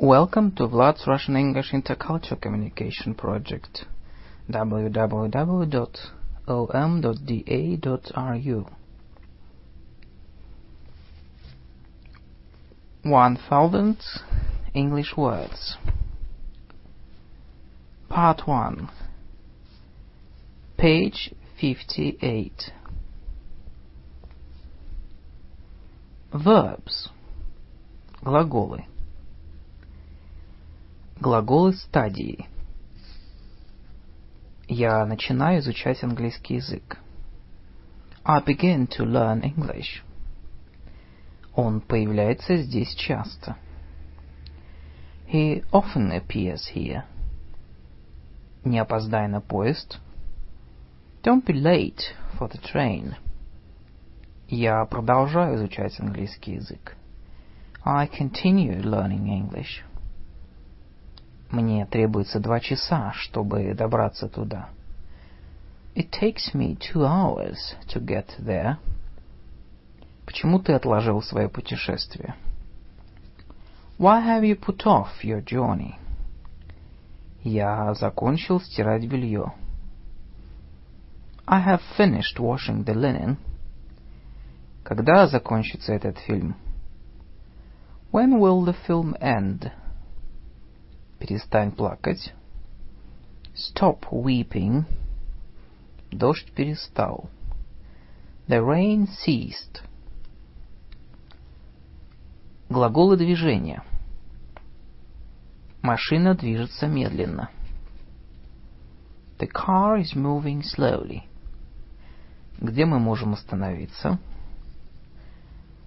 Welcome to Vlad's Russian English Intercultural Communication Project www.om.da.ru 1000 English Words Part 1 Page 58 Verbs Глаголы Глаголы стадии Я начинаю изучать английский язык. I begin to learn English. Он появляется здесь часто. He often appears here. Не опоздай на поезд. Don't be late for the train. Я продолжаю изучать английский язык. I continue learning English. Мне требуется два часа, чтобы добраться туда. It takes me two hours to get there. Почему ты отложил свое путешествие? Why have you put off your journey? Я закончил стирать белье. I have finished washing the linen. Когда закончится этот фильм? When will the film end? Перестань плакать. Stop weeping. Дождь перестал. The rain ceased. Глаголы движения. Машина движется медленно. The car is moving slowly. Где мы можем остановиться?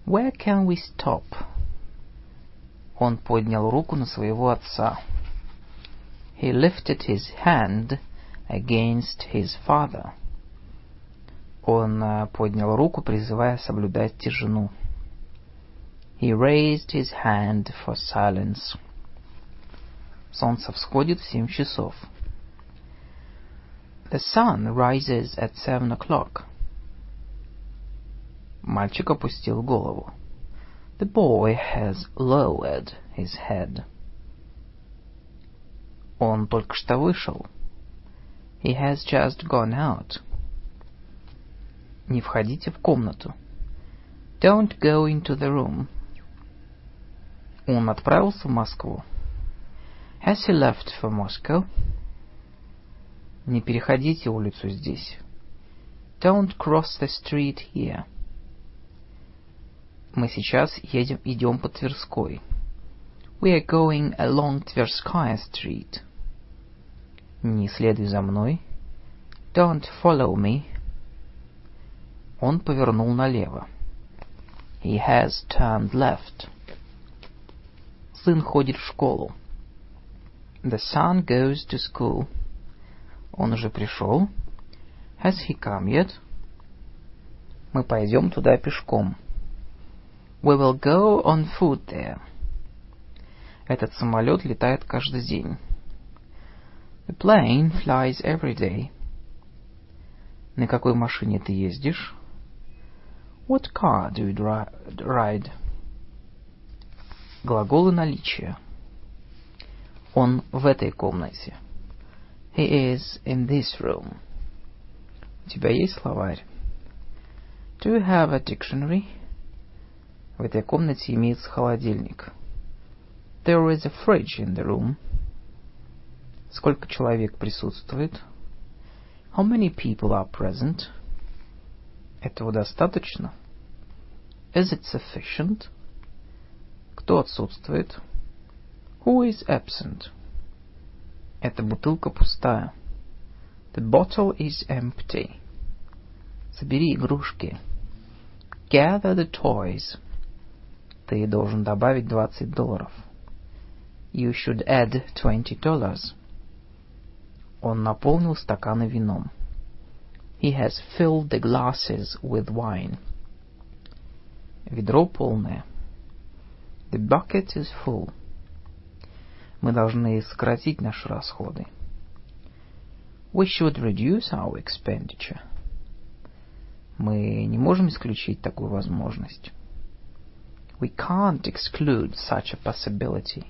Where can we stop? Он поднял руку на своего отца. He lifted his hand against his father. Он поднял руку, призывая соблюдать тишину. He raised his hand for silence. Солнце всходит в семь часов. The sun rises at seven o'clock. Мальчик опустил голову. The boy has lowered his head. Он только что вышел. He has just gone out. Не входите в комнату. Don't go into the room. Он отправился в Москву. Has he left for Moscow? Не переходите улицу здесь. Don't cross the street here. Мы сейчас едем, идем по Тверской. We are going along Tverskaya Street. Не следуй за мной. Don't follow me. Он повернул налево. He has turned left. Сын ходит в школу. The son goes to school. Он уже пришел. Has he come yet? Мы пойдем туда пешком. We will go on foot there. Этот самолет летает каждый день. The plane flies every day. На какой машине ты ездишь? What car do you ride? Глаголы наличия. Он в этой комнате. He is in this room. У тебя есть словарь? Do you have a dictionary? В этой комнате имеется холодильник. There is a fridge in the room. Сколько человек присутствует? How many people are present? Этого достаточно? Is it sufficient? Кто отсутствует? Who is absent? Эта бутылка пустая. The bottle is empty. Собери игрушки. Gather the toys. Ты должен добавить 20 долларов. You should add twenty dollars. Он наполнил стаканы вином. He has filled the glasses with wine. Ведро полное. The bucket is full. Мы должны сократить наши расходы. We should reduce our expenditure. Мы не можем исключить такую возможность. We can't exclude such a possibility.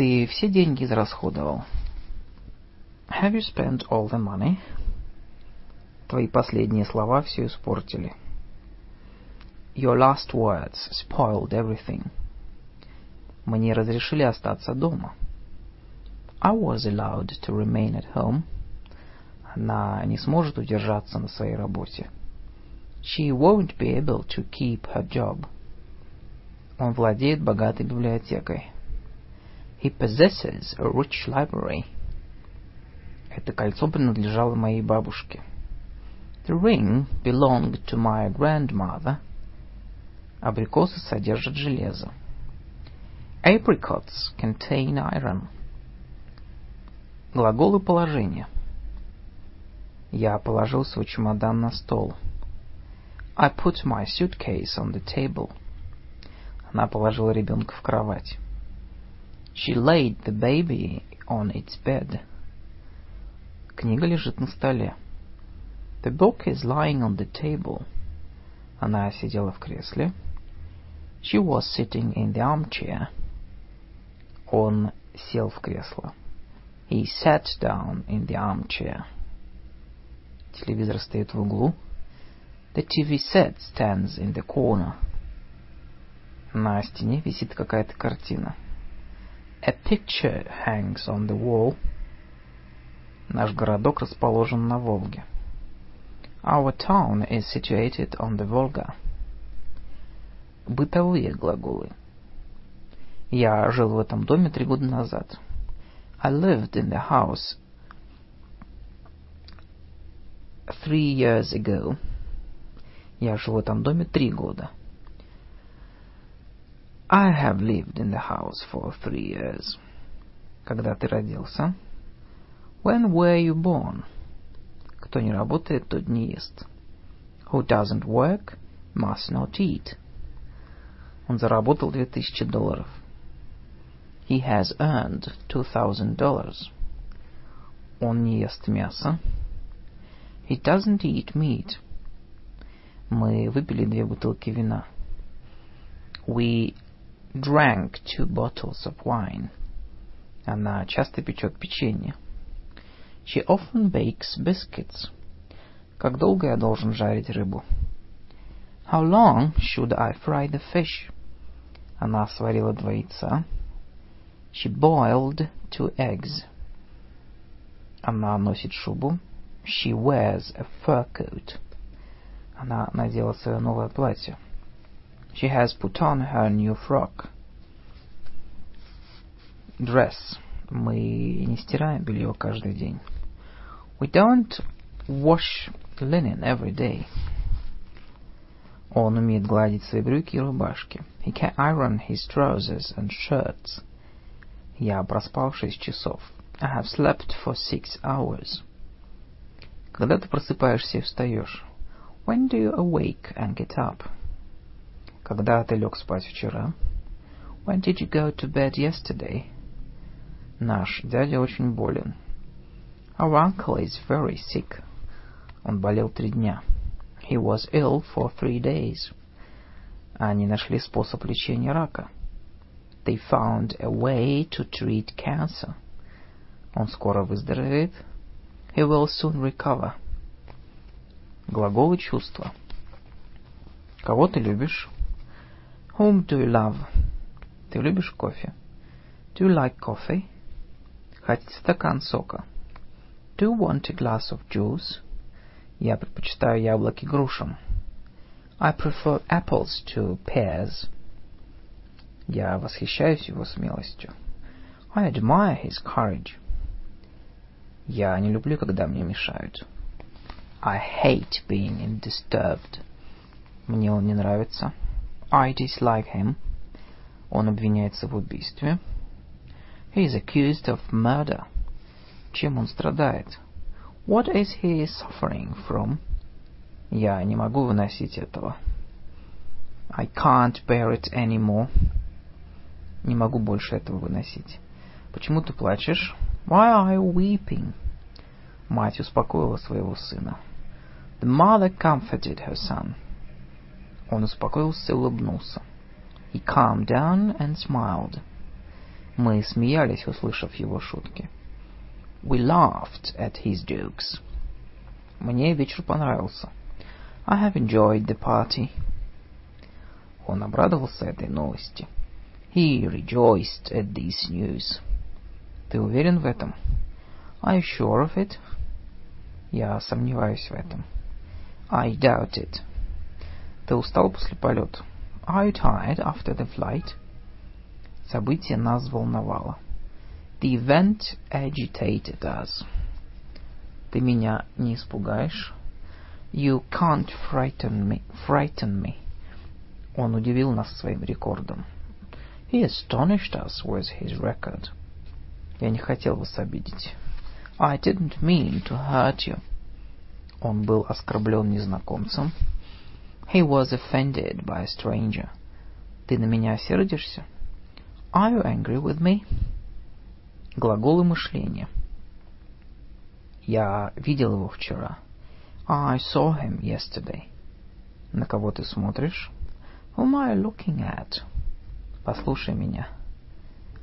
Ты все деньги израсходовал? Have you spent all the money? Твои последние слова все испортили. Your last words spoiled everything. Мне разрешили остаться дома. I was allowed to remain at home. Она не сможет удержаться на своей работе. She won't be able to keep her job. Он владеет богатой библиотекой. He possesses a rich library. Это кольцо принадлежало моей бабушке. The ring belonged to my grandmother. Абрикосы содержат железо. Apricots contain iron. Глаголы положения. Я положил свой чемодан на стол. I put my suitcase on the table. Она положила ребенка в кровать. She laid the baby on its bed. Книга лежит на столе. The book is lying on the table. Она сидела в кресле. She was sitting in the armchair. Он сел в кресло. He sat down in the armchair. Телевизор стоит в углу. The TV set stands in the corner. На стене висит какая-то картина. A picture hangs on the wall. Наш городок расположен на Волге. Our town is situated on the Volga. Бытовые глаголы. Я жил в этом доме три года назад. I lived in the house three years ago. Я жил в этом доме три года. I have lived in the house for three years. Когда ты родился? When were you born? Кто не работает, тот не ест. Who doesn't work must not eat. Он заработал две тысячи долларов. He has earned two thousand dollars. Он не ест мясо. He doesn't eat meat. Мы выпили две бутылки вина. We drank two bottles of wine. Она часто печет печенье. She often bakes biscuits. Как долго я должен жарить рыбу? How long should I fry the fish? Она сварила два яйца. She boiled two eggs. Она носит шубу. She wears a fur coat. Она надела свое новое платье. She has put on her new frock. Dress. Мы не стираем белье каждый день. We don't wash linen every day. Он умеет гладить свои брюки и рубашки. He can iron his trousers and shirts. Я проспал шесть часов. I have slept for six hours. Когда ты просыпаешься и встаешь? When do you awake and get up? Когда ты лег спать вчера? When did you go to bed yesterday? Наш дядя очень болен. Our uncle is very sick. Он болел три дня. He was ill for three days. Они нашли способ лечения рака. They found a way to treat cancer. Он скоро выздоровеет. He will soon recover. Глаголы чувства. Кого ты любишь? Whom do you love? Ты любишь кофе? Do you like coffee? Хотите стакан сока? Do you want a glass of juice? Я предпочитаю яблоки грушам. I prefer apples to pears. Я восхищаюсь его смелостью. I admire his courage. Я не люблю, когда мне мешают. I hate being disturbed. Мне он не нравится. I dislike him. Он обвиняется в убийстве. He is accused of murder. Чем он страдает? What is he suffering from? Я не могу выносить этого. I can't bear it anymore. Не могу больше этого выносить. Почему ты плачешь? Why are you weeping? Мать успокоила своего сына. The mother comforted her son. Он успокоился и улыбнулся. He calmed down and smiled. Мы смеялись, услышав его шутки. We laughed at his jokes. Мне вечер понравился. I have enjoyed the party. Он обрадовался этой новости. He rejoiced at this news. Ты уверен в этом? Are you sure of it? Я сомневаюсь в этом. I doubt it. Ты устал после полета? Are you tired after the flight? Событие нас волновало. The event agitated us. Ты меня не испугаешь? You can't frighten me. Frighten me. Он удивил нас своим рекордом. He astonished us with his record. Я не хотел вас обидеть. I didn't mean to hurt you. Он был оскорблен незнакомцем. He was offended by a stranger. Ты на меня сердишься? Are you angry with me? Глаголы мышления. Я видел его вчера. I saw him yesterday. На кого ты смотришь? Whom are you looking at? Послушай меня.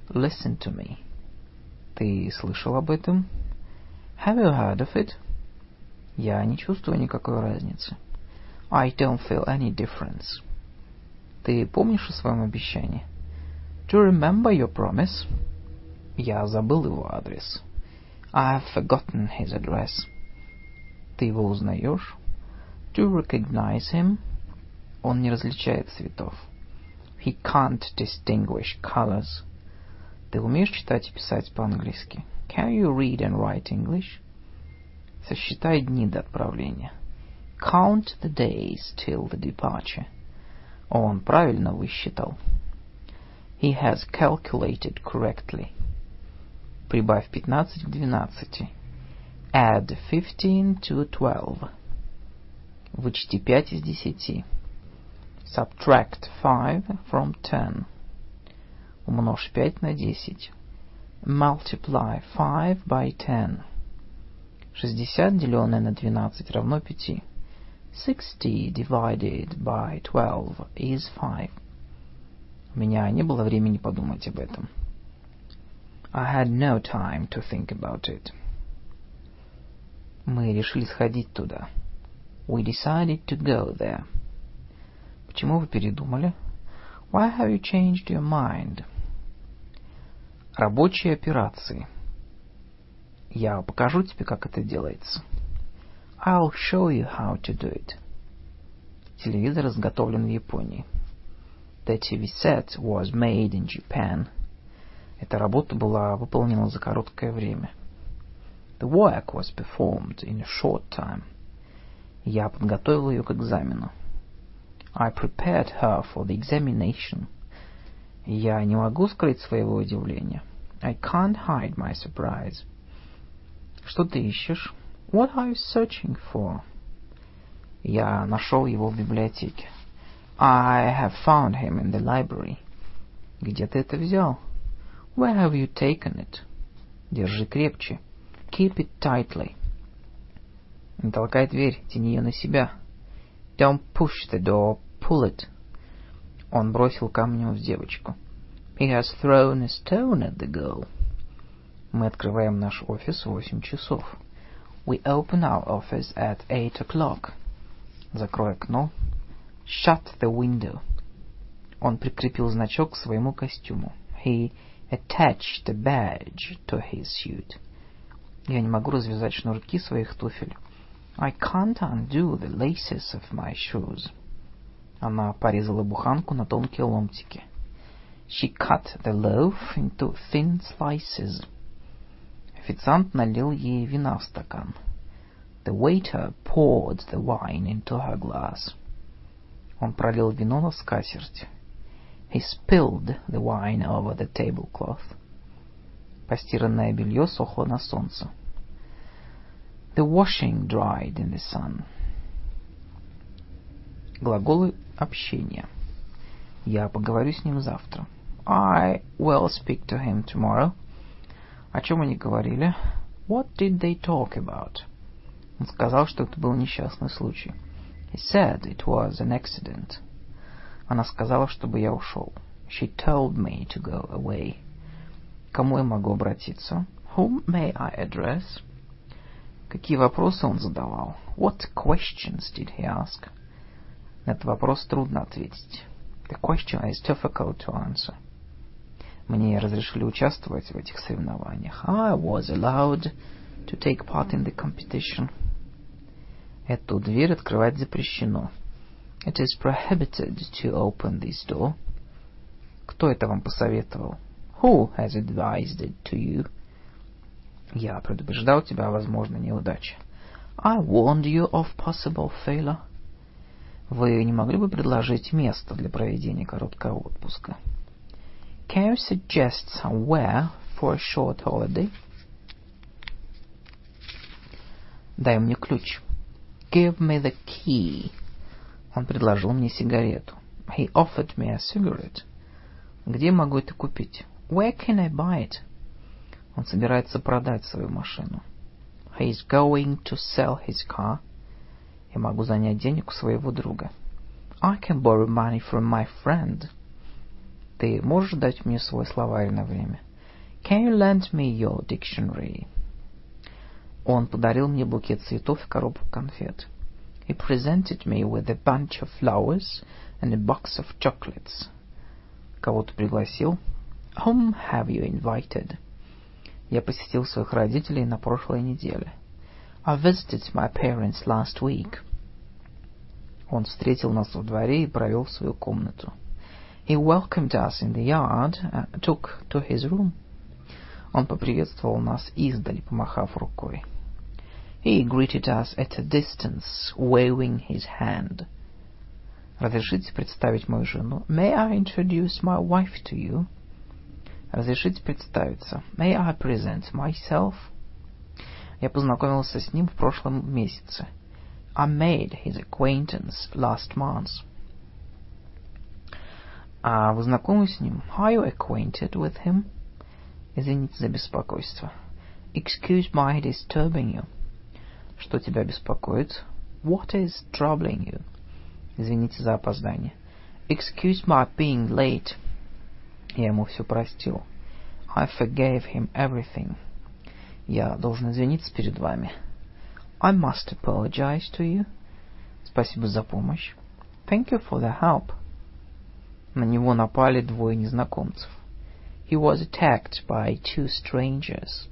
Listen to me. Ты слышал об этом? Have you heard of it? Я не чувствую никакой разницы. I don't feel any difference. Ты помнишь о своем обещании? Do you remember your promise? Я забыл его адрес. I have forgotten his address. Ты его узнаешь? Do you recognize him? Он не различает цветов. He can't distinguish colors. Ты умеешь читать и писать по-английски? Can you read and write English? Сосчитай дни до отправления. Count the days till the departure. Он правильно высчитал. He has calculated correctly. Прибавь 15 к 12. Add 15 to 12. Вычти 5 из 10. Subtract 5 from 10. Умножь 5 на 10. Multiply 5 by 10. 60 деленное на 12 равно 5. 60 divided by 12 is 5. У меня не было времени подумать об этом. I had no time to think about it. Мы решили сходить туда. We decided to go there. Почему вы передумали? Why have you changed your mind? Рабочие операции. Я покажу тебе, как это делается. I'll show you how to do it. Телевизор изготовлен в Японии. The TV set was made in Japan. Эта работа была выполнена за короткое время. The work was performed in a short time. Я подготовил ее к экзамену. I prepared her for the examination. Я не могу скрыть своего удивления. I can't hide my surprise. Что ты ищешь? What are you searching for? Я нашел его в библиотеке. I have found him in the library. Где ты это взял? Where have you taken it? Держи крепче. Keep it tightly. Не толкай дверь, тяни ее на себя. Don't push the door, pull it. Он бросил камнем в девочку. He has thrown a stone at the girl. Мы открываем наш офис в восемь часов. We open our office at eight o'clock. Закрой окно. Shut the window. Он прикрепил значок к своему костюму. He attached a badge to his suit. Я не могу развязать шнурки своих туфель. I can't undo the laces of my shoes. Она порезала буханку на тонкие ломтики. She cut the loaf into thin slices. Официант налил ей вина в стакан. The waiter poured the wine into her glass. Он пролил вино на скатерть. He spilled the wine over the tablecloth. Постиранное белье сохло на солнце. The washing dried in the sun. Глаголы общения. Я поговорю с ним завтра. I will speak to him tomorrow. О чем они говорили? What did they talk about? Он сказал, что это был несчастный случай. He said it was an accident. Она сказала, чтобы я ушел. She told me to go away. кому я могу обратиться? Whom may I address? Какие вопросы он задавал? What questions did he ask? На этот вопрос трудно ответить. The question is difficult to answer. Мне разрешили участвовать в этих соревнованиях. I was allowed to take part in the competition. Эту дверь открывать запрещено. It is prohibited to open this door. Кто это вам посоветовал? Who has advised it to you? Я предупреждал тебя о возможной неудаче. I warned you of possible failure. Вы не могли бы предложить место для проведения короткого отпуска? Can you suggest somewhere for a short holiday? Дай мне ключ. Give me the key. Он предложил мне сигарету. He offered me a cigarette. Где могу это купить? Where can I buy it? Он собирается продать свою машину. He is going to sell his car. Я могу занять денег у своего друга. I can borrow money from my friend. Ты можешь дать мне свой словарь на время? Can you lend me your dictionary? Он подарил мне букет цветов и коробку конфет. He presented me with a bunch of flowers and a box of chocolates. Кого ты пригласил? Whom have you invited? Я посетил своих родителей на прошлой неделе. I visited my parents last week. Он встретил нас во дворе и провел в свою комнату. He welcomed us in the yard and took to his room. Он поприветствовал нас издали, помахав рукой. He greeted us at a distance, waving his hand. Разрешите представить мою жену? May I introduce my wife to you? Разрешите представиться? May I present myself? Я познакомился с ним в прошлом месяце. I made his acquaintance last month. А вы знакомы с ним? Are you acquainted with him? Извините за беспокойство. Excuse my disturbing you. Что тебя беспокоит? What is troubling you? Извините за опоздание. Excuse my being late. Я ему все простил. I forgave him everything. Я должен извиниться перед вами. I must apologize to you. Спасибо за помощь. Thank you for the help. На него напали двое незнакомцев. He was attacked by two strangers.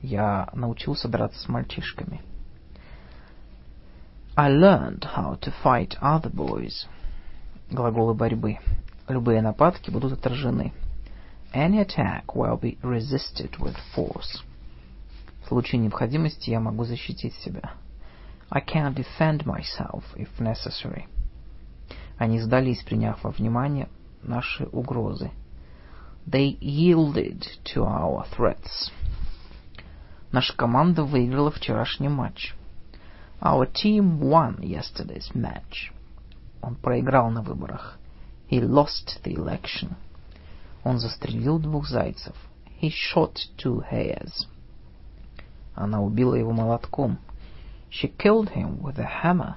Я научился драться с мальчишками. I learned how to fight other boys. Глаголы борьбы. Любые нападки будут отражены. Any attack will be resisted with force. В случае необходимости я могу защитить себя. I can defend myself if necessary. Они сдались, приняв во внимание наши угрозы. They yielded to our threats. Наша команда выиграла вчерашний матч. Our team won yesterday's match. Он проиграл на выборах. He lost the election. Он застрелил двух зайцев. He shot two hares. Она убила его молотком. She killed him with a hammer.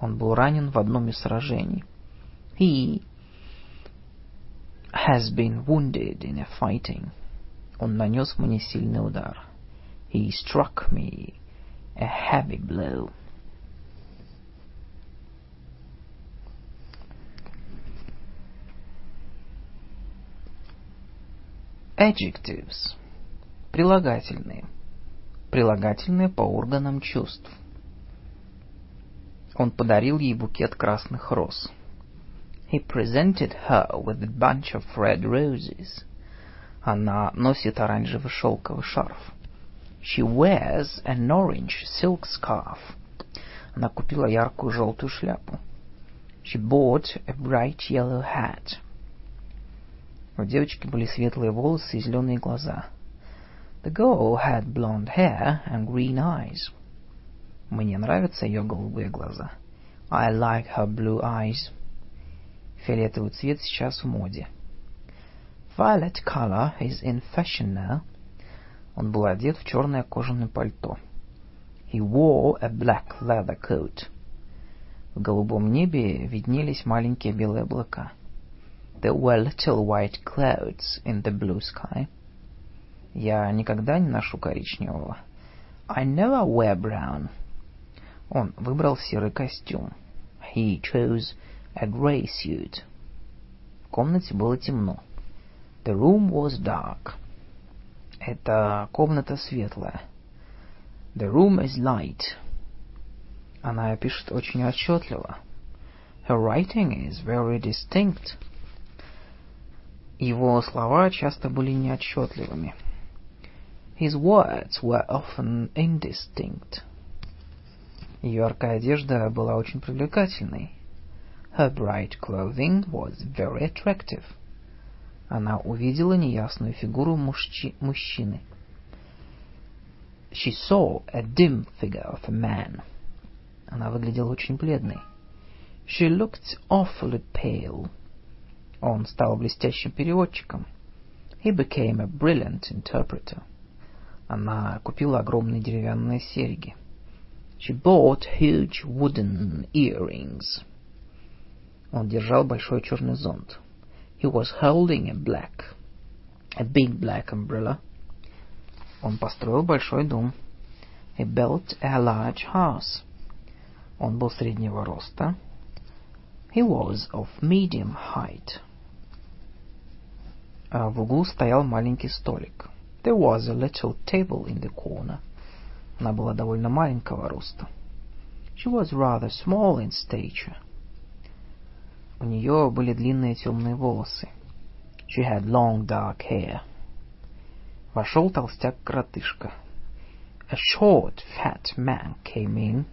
Он был ранен в одном из сражений. He has been wounded in a fighting. Он нанес мне сильный удар. He struck me a heavy blow. Adjectives. Прилагательные. Прилагательные по органам чувств. Он подарил ей букет красных роз. He presented her with a bunch of red roses. Она носит оранжевый шелковый шарф. She wears an orange silk scarf. Она купила яркую желтую шляпу. She bought a bright yellow hat. У девочки были светлые волосы и зеленые глаза. The girl had blonde hair and green eyes. Мне нравятся ее голубые глаза. I like her blue eyes. Фиолетовый цвет сейчас в моде. Violet color is in fashion now. Он был одет в черное кожаное пальто. He wore a black leather coat. В голубом небе виднелись маленькие белые облака. There were little white clouds in the blue sky. Я никогда не ношу коричневого. I never wear brown. Он выбрал серый костюм. He chose a gray suit. В комнате было темно. The room was dark. Эта комната светлая. The room is light. Она пишет очень отчетливо. Her writing is very distinct. Его слова часто были неотчетливыми. His words were often indistinct. Яркая одежда была очень привлекательной. Her bright clothing was very attractive. Она увидела неясную фигуру мужчи мужчины. She saw a dim figure of a man. Она выглядела очень бледной. She looked awfully pale. Он стал блестящим переводчиком. He became a brilliant interpreter. Она купила огромные деревянные серьги. She bought huge wooden earrings. Он держал большой черный зонт. He was holding a black, a big black umbrella. Он построил большой дом. He built a large house. Он был среднего роста. He was of medium height. А в углу стоял маленький столик. There was a little table in the corner. Она была довольно маленького роста. She was rather small in stature. У нее были длинные темные волосы. She had long dark hair. Вошел толстяк-коротышка. A short, fat man came in.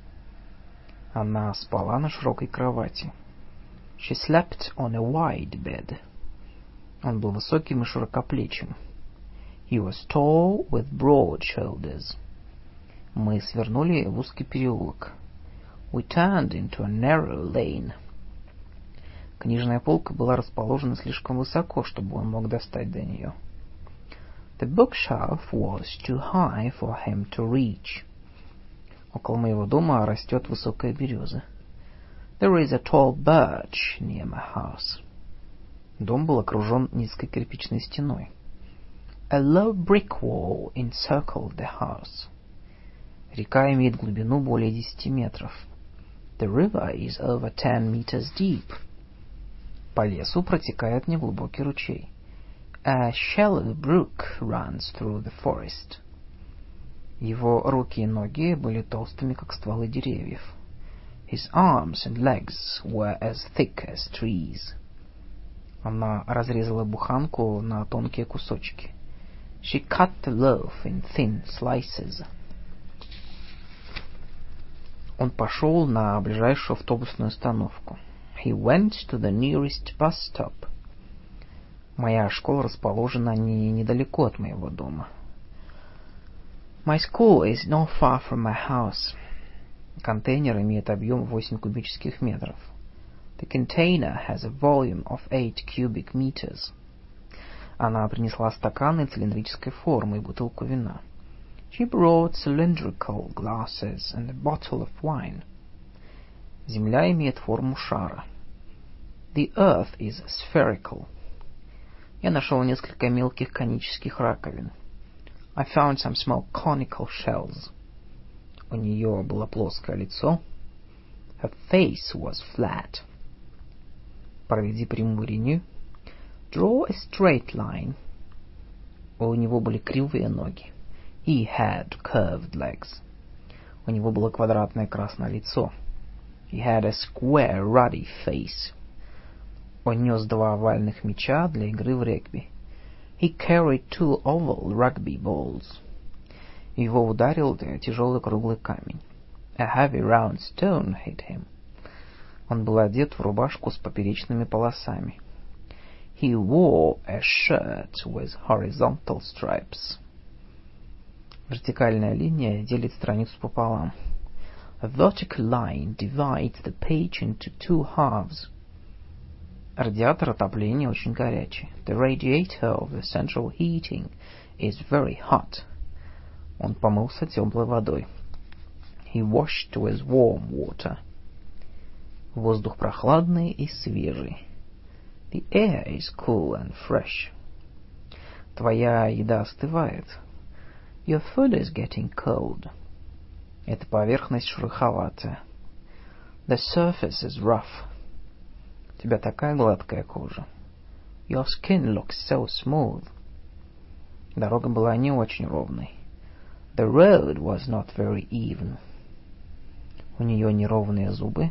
Она спала на широкой кровати. She slept on a wide bed. Он был высоким и широкоплечим. He was tall with broad shoulders. Мы свернули в узкий переулок. We turned into a narrow lane. Книжная полка была расположена слишком высоко, чтобы он мог достать до нее. The bookshelf was too high for him to reach. Около моего дома растет высокая береза. There is a tall birch near my house. Дом был окружен низкой кирпичной стеной. A low brick wall encircled the house. Река имеет глубину более десяти метров. The river is over ten meters deep. По лесу протекает неглубокий ручей. A shallow brook runs through the forest. Его руки и ноги были толстыми, как стволы деревьев. His arms and legs were as thick as trees. Она разрезала буханку на тонкие кусочки. She cut the loaf in thin slices. Он пошел на ближайшую автобусную остановку. He went to the nearest bus stop. Моя школа расположена не недалеко от моего дома. My school is not far from my house. Контейнер имеет объем 8 кубических метров. The container has a volume of 8 cubic meters. Она принесла стаканы цилиндрической формы и бутылку вина. She brought cylindrical glasses and a bottle of wine. Земля имеет форму шара. The earth is spherical. Я нашел несколько мелких конических раковин. I found some small conical shells. У нее было плоское лицо. Her face was flat. Проведи прямую линию. Draw a straight line. У него были кривые ноги. He had curved legs. У него было квадратное красное лицо. He had a square ruddy face. Он нес два овальных мяча для игры в регби. He carried two oval rugby balls. Его ударил тяжелый круглый камень. A heavy round stone hit him. Он был одет в рубашку с поперечными полосами. He wore a shirt with horizontal stripes. Вертикальная линия делит страницу пополам. A vertical line divides the page into two halves. Радиатор отопления очень горячий. The radiator of the central heating is very hot. Он помылся теплой водой. He washed with warm water. Воздух прохладный и свежий. The air is cool and fresh. Твоя еда остывает. Your food is getting cold. Эта поверхность шероховатая. The surface is rough. У тебя такая гладкая кожа. Your skin looks so smooth. Дорога была не очень ровной. The road was not very even. У нее неровные зубы.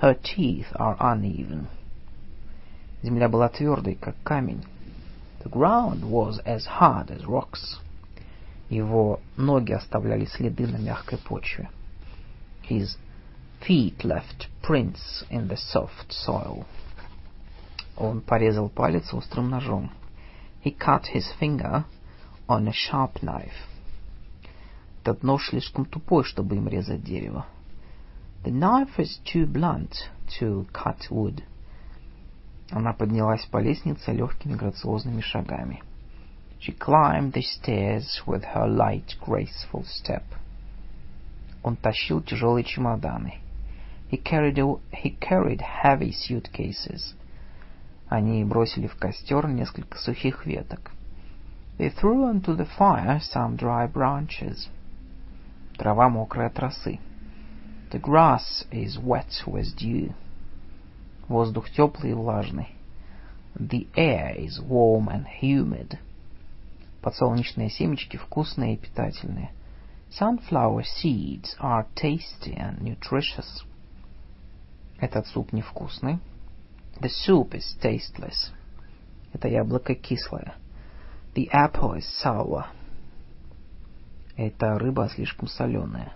Her teeth are uneven. Земля была твердой, как камень. The ground was as hard as rocks. Его ноги оставляли следы на мягкой почве. His feet left prints in the soft soil. Он порезал палец острым ножом. He cut his finger on a sharp knife. Этот нож слишком тупой, чтобы им резать дерево. The knife is too blunt to cut wood. Она поднялась по лестнице легкими грациозными шагами. She climbed the stairs with her light, graceful step. Он тащил тяжелые чемоданы. He carried, he carried heavy suitcases. Они бросили в костер несколько сухих веток. They threw into the fire some dry branches. Трава мокрая от росы. The grass is wet with dew. Воздух теплый и влажный. The air is warm and humid. Подсолнечные семечки вкусные и питательные. Sunflower seeds are tasty and nutritious. Этот суп невкусный. The soup is tasteless. Это яблоко кислое. The apple is sour. Эта рыба слишком соленая.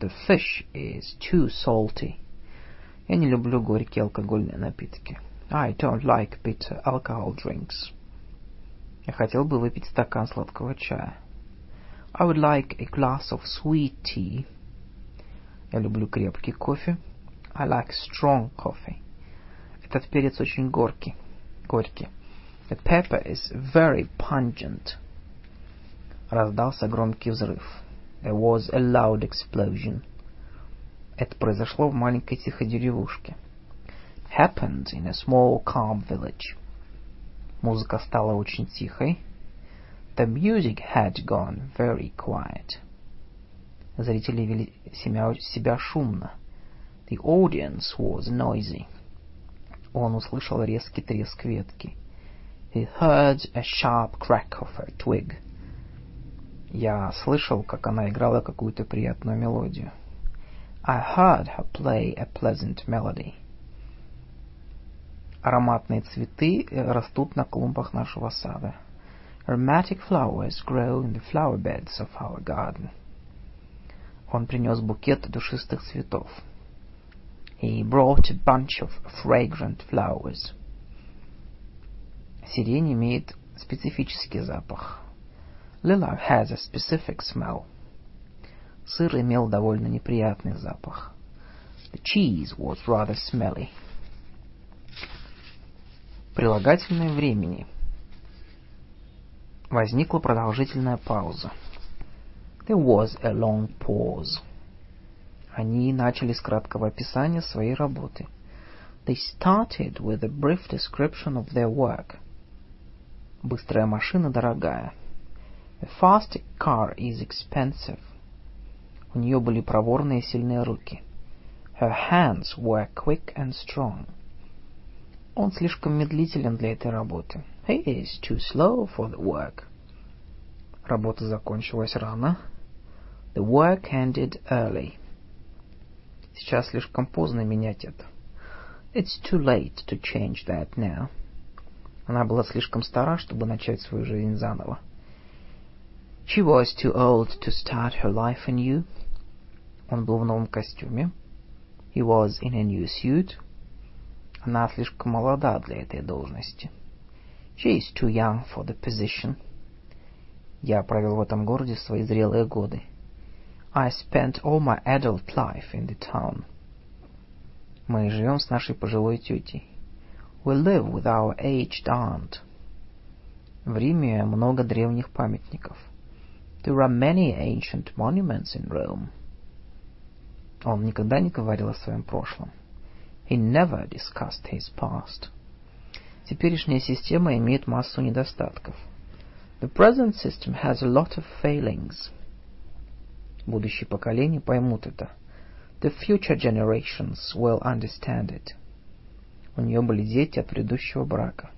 The fish is too salty. Я не люблю горькие алкогольные напитки. I don't like bitter alcohol drinks. Я хотел бы выпить стакан сладкого чая. I would like a glass of sweet tea. Я люблю крепкий кофе. I like strong coffee. Этот перец очень горький. Горький. The pepper is very pungent. Раздался громкий взрыв. There was a loud explosion. Это произошло в маленькой тихой деревушке. Happened in a small calm village. Музыка стала очень тихой. The music had gone very quiet. Зрители вели себя, себя шумно. The audience was noisy. Он услышал резкий треск ветки. He heard a sharp crack of a twig. Я слышал, как она играла какую-то приятную мелодию. I heard her play a pleasant melody. Ароматные цветы растут на клумбах нашего сада. Aromatic flowers grow in the flower beds of our garden. Он принес букет душистых цветов. He brought a bunch of fragrant flowers. Сирень имеет специфический запах. Lilac has a specific smell. Сыр имел довольно неприятный запах. The cheese was rather smelly. Прилагательное времени. Возникла продолжительная пауза. There was a long pause. Они начали с краткого описания своей работы. They started with a brief description of their work. Быстрая машина дорогая. A fast car is expensive. У нее были проворные сильные руки. Her hands were quick and strong. Он слишком медлителен для этой работы. He is too slow for the work. Работа закончилась рано. The work ended early. Сейчас слишком поздно менять это. It's too late to change that now. Она была слишком стара, чтобы начать свою жизнь заново. She was too old to start her life anew. Он был в новом костюме. He was in a new suit. Она слишком молода для этой должности. She is too young for the position. Я провел в этом городе свои зрелые годы. I spent all my adult life in the town. Мы живем с нашей пожилой тетей. We live with our aged aunt. В Риме много древних памятников. There are many ancient monuments in Rome. Он никогда не говорил о своем прошлом. He never discussed his past. Теперешняя система имеет массу недостатков. The present system has a lot of failings. Будущие поколения поймут это. The future generations will understand it. У нее были дети от предыдущего брака.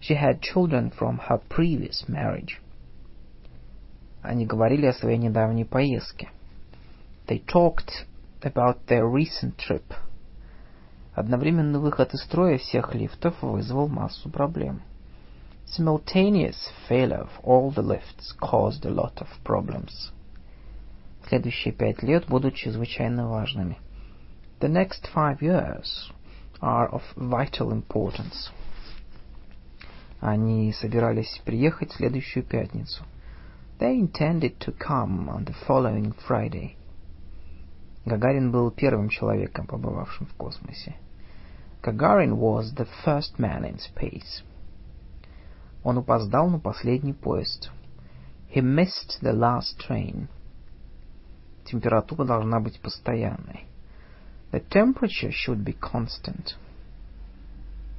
She had children from her previous marriage. Они говорили о своей недавней поездке. They talked about their recent trip. Одновременный выход из строя всех лифтов вызвал массу проблем. Simultaneous failure of all the lifts caused a lot of problems. Следующие пять лет будут чрезвычайно важными. The next five years are of vital importance. Они собирались приехать в следующую пятницу. They intended to come on the following Friday. Гагарин был первым человеком, побывавшим в космосе. Gagarin was the first man in space. Он опоздал на последний поезд. He missed the last train. Температура должна быть постоянной. The temperature should be constant.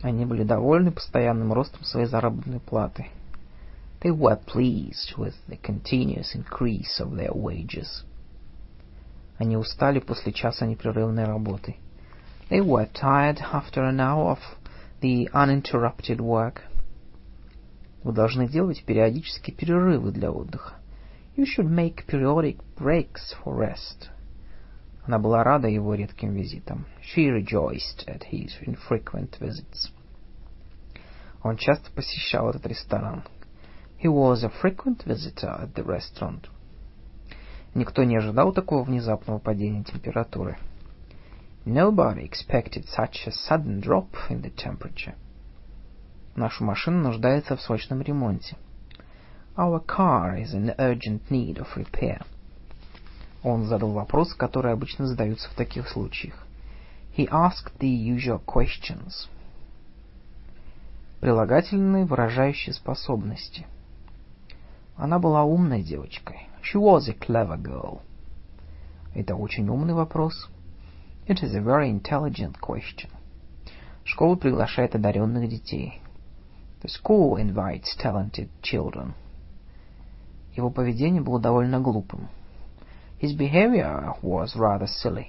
Они были довольны постоянным ростом своей заработной платы. They were pleased with the continuous increase of their wages. Они устали после часа непрерывной работы. They were tired after an hour of the uninterrupted work. Вы должны делать периодические перерывы для отдыха. You should make periodic breaks for rest. Она была рада его редким визитам. She rejoiced at his infrequent visits. Он часто посещал этот ресторан. He was a frequent visitor at the restaurant. Никто не ожидал такого внезапного падения температуры. Nobody expected such a sudden drop in the temperature. Наша машина нуждается в срочном ремонте. Our car is in urgent need of repair. Он задал вопрос, которые обычно задаются в таких случаях. He asked the usual questions. Прилагательные, выражающие способности. Она была умной девочкой. She was a clever girl. Это очень умный вопрос. It is a very intelligent question. Школа приглашает одаренных детей. The school invites talented children. Его поведение было довольно глупым. His behavior was rather silly.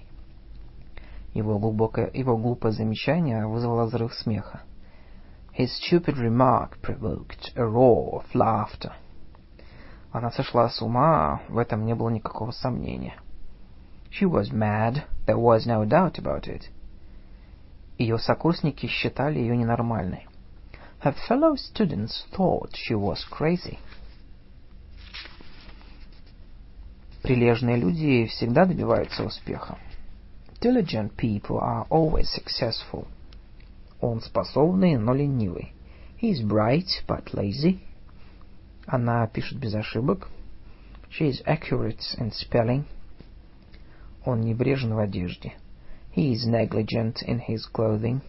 Его глубокое, его глупое замечание вызвало взрыв смеха. His stupid remark provoked a roar of laughter. Она сошла с ума, в этом не было никакого сомнения. She was mad, there was no doubt about it. Ее сокурсники считали ее ненормальной. Her fellow students thought she was crazy. Прилежные люди всегда добиваются успеха. Diligent people are always successful. Он способный, но ленивый. He is bright, but lazy. Она пишет без ошибок. She is accurate in spelling. Он небрежен в одежде. He is negligent in his clothing.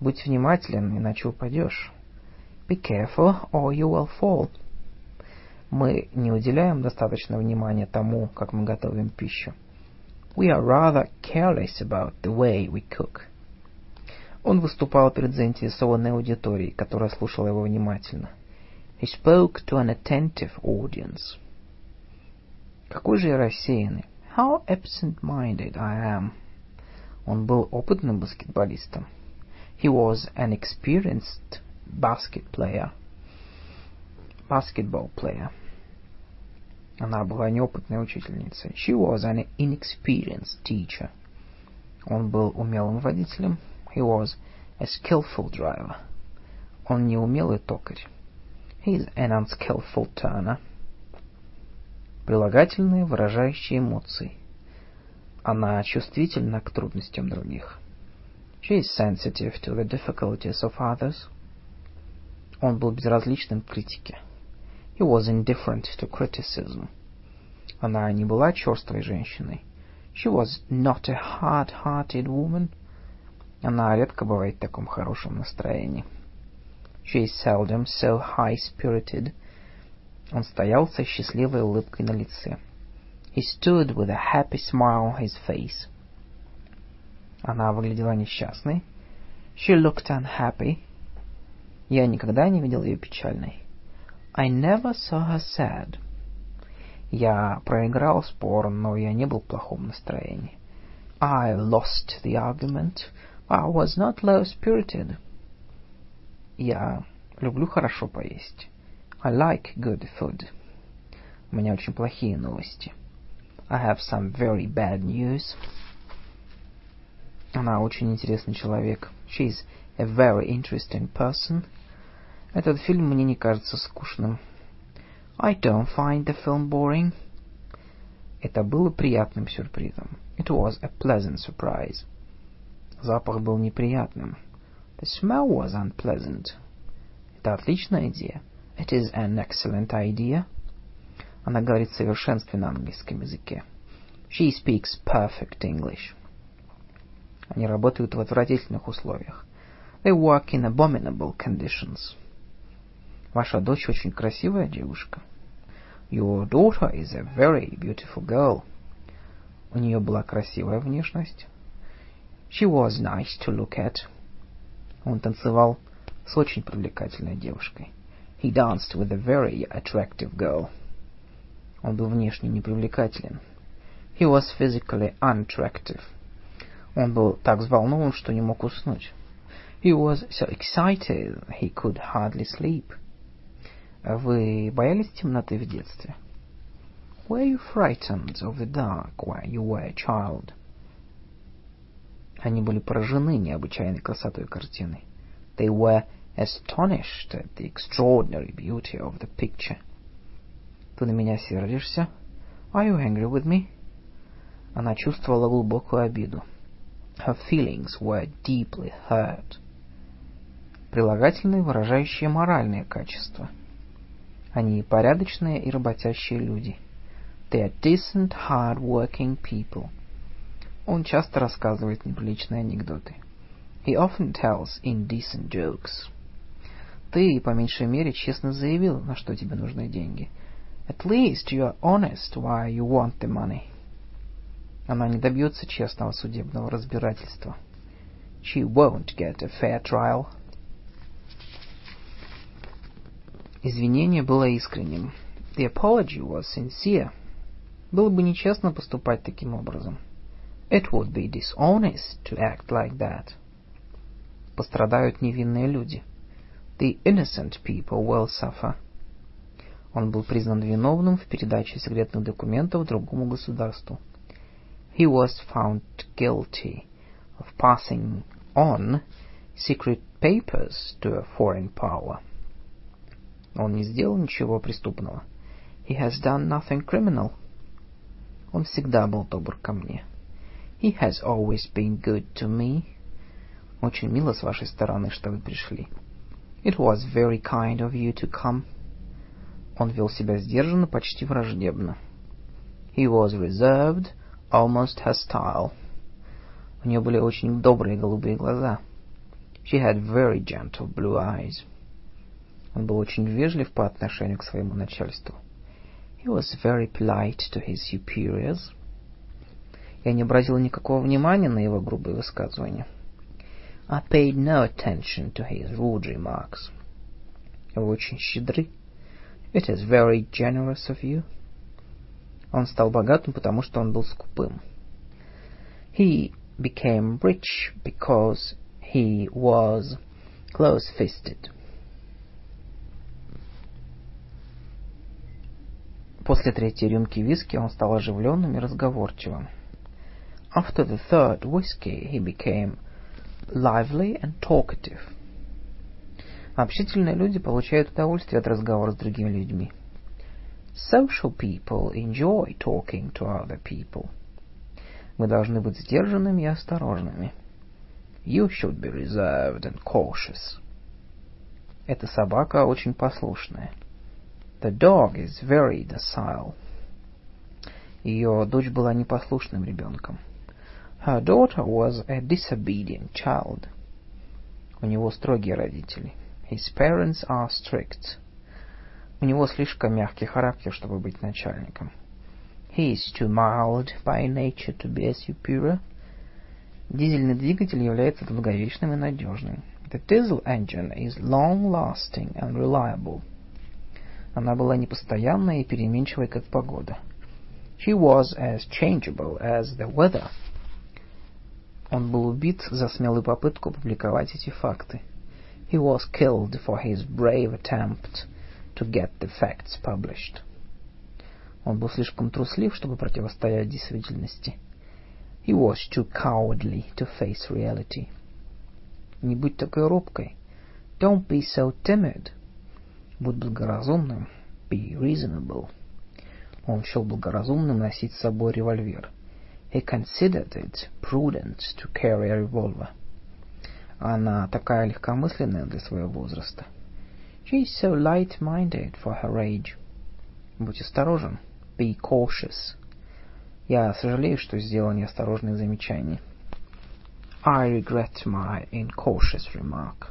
Будь внимателен, иначе упадешь. Be careful, or you will fall. Мы не уделяем достаточно внимания тому, как мы готовим пищу. We are rather careless about the way we cook. Он выступал перед заинтересованной аудиторией, которая слушала его внимательно. He spoke to an attentive audience. Какой же я рассеянный. How absent-minded I am. Он был опытным баскетболистом. He was an experienced basket player. Basketball player. Она была неопытной учительницей. She was an inexperienced teacher. Он был умелым водителем. He was a skillful driver. Он неумелый токарь. He is an unskillful turner. Прилагательные, выражающие эмоции. Она чувствительна к трудностям других. She is sensitive to the difficulties of others. Он был безразличным к критике. He was indifferent to criticism. Она не была черствой женщиной. She was not a hard-hearted woman. Она редко бывает в таком хорошем настроении. She is seldom so high-spirited. Он стоял со счастливой улыбкой на лице. He stood with a happy smile on his face. Она выглядела несчастной. She looked unhappy. Я никогда не видел ее печальной. I never saw her sad. Я проиграл спор, но я не был в плохом настроении. I lost the argument, I was not low-spirited. Я люблю хорошо поесть. I like good food. У меня очень плохие новости. I have some very bad news. Она очень интересный человек. She's a very interesting person. Этот фильм мне не кажется скучным. I don't find the film boring. Это было приятным сюрпризом. It was a pleasant surprise. Запах был неприятным. The smell was unpleasant. Это отличная идея. It is an excellent idea. Она говорит в совершенстве английском языке. She speaks perfect English. Они работают в отвратительных условиях. They work in abominable conditions. Ваша дочь очень красивая девушка. Your daughter is a very beautiful girl. У нее была красивая внешность. She was nice to look at. Он танцевал с очень привлекательной девушкой. He danced with a very attractive girl. Он был внешне непривлекателен. He was physically unattractive. Он был так взволнован, что не мог уснуть. He was so excited he could hardly sleep. Вы боялись темноты в детстве? Were you frightened of the dark when you were a child? Они были поражены необычайной красотой картины. They were astonished at the extraordinary beauty of the picture. Ты на меня сердишься? Are you angry with me? Она чувствовала глубокую обиду. Her feelings were deeply hurt. Прилагательные, выражающие моральные качества. Они порядочные и работящие люди. They are decent, hard-working people. Он часто рассказывает неприличные анекдоты. He often tells indecent jokes. Ты, по меньшей мере, честно заявил, на что тебе нужны деньги. At least you are honest why you want the money. Она не добьется честного судебного разбирательства. She won't get a fair trial. Извинение было искренним. The apology was sincere. Было бы нечестно поступать таким образом. It would be dishonest to act like that. Пострадают невинные люди. The innocent people will suffer. Он был признан виновным в передаче секретных документов другому государству. He was found guilty of passing on secret papers to a foreign power. Он не сделал ничего преступного. He has done nothing criminal. Он всегда был добр ко мне. He has always been good to me. Очень мило с вашей стороны, что вы пришли. It was very kind of you to come. Он вел себя сдержанно, почти враждебно. He was reserved, almost hostile. У нее были очень добрые голубые глаза. She had very gentle blue eyes. Он был очень вежлив по отношению к своему начальству. He was very polite to his superiors. Я не обратил никакого внимания на его грубые высказывания. I paid no attention to his rude remarks. Вы очень щедры. It is very generous of you. Он стал богатым, потому что он был скупым. He became rich because he was close-fisted. После третьей рюмки виски он стал оживленным и разговорчивым. After the third whiskey he became lively and talkative. Общительные люди получают удовольствие от разговора с другими людьми. Social people enjoy talking to other people. Мы должны быть сдержанными и осторожными. You should be reserved and cautious. Эта собака очень послушная. The dog is very docile. Ее дочь была непослушным ребенком. Her daughter was a disobedient child. У него строгие родители. His parents are strict. У него слишком мягкий характер, чтобы быть начальником. He is too mild by nature to be a superior. Дизельный двигатель является долговечным и надежным. The The diesel engine is long-lasting and reliable. Она была непостоянной и переменчивой, как погода. She was as changeable as the weather. Он был убит за смелую попытку публиковать эти факты. He was killed for his brave attempt to get the facts published. Он был слишком труслив, чтобы противостоять действительности. He was too cowardly to face reality. Не будь такой робкой. Don't be so timid. Будь благоразумным. Be reasonable. Он счел благоразумным носить с собой револьвер. He considered it prudent to carry a revolver. Она такая легкомысленная для своего возраста. She is so light-minded for her age. Будь осторожен. Be cautious. Я сожалею, что сделал неосторожные замечания. I regret my incautious remark.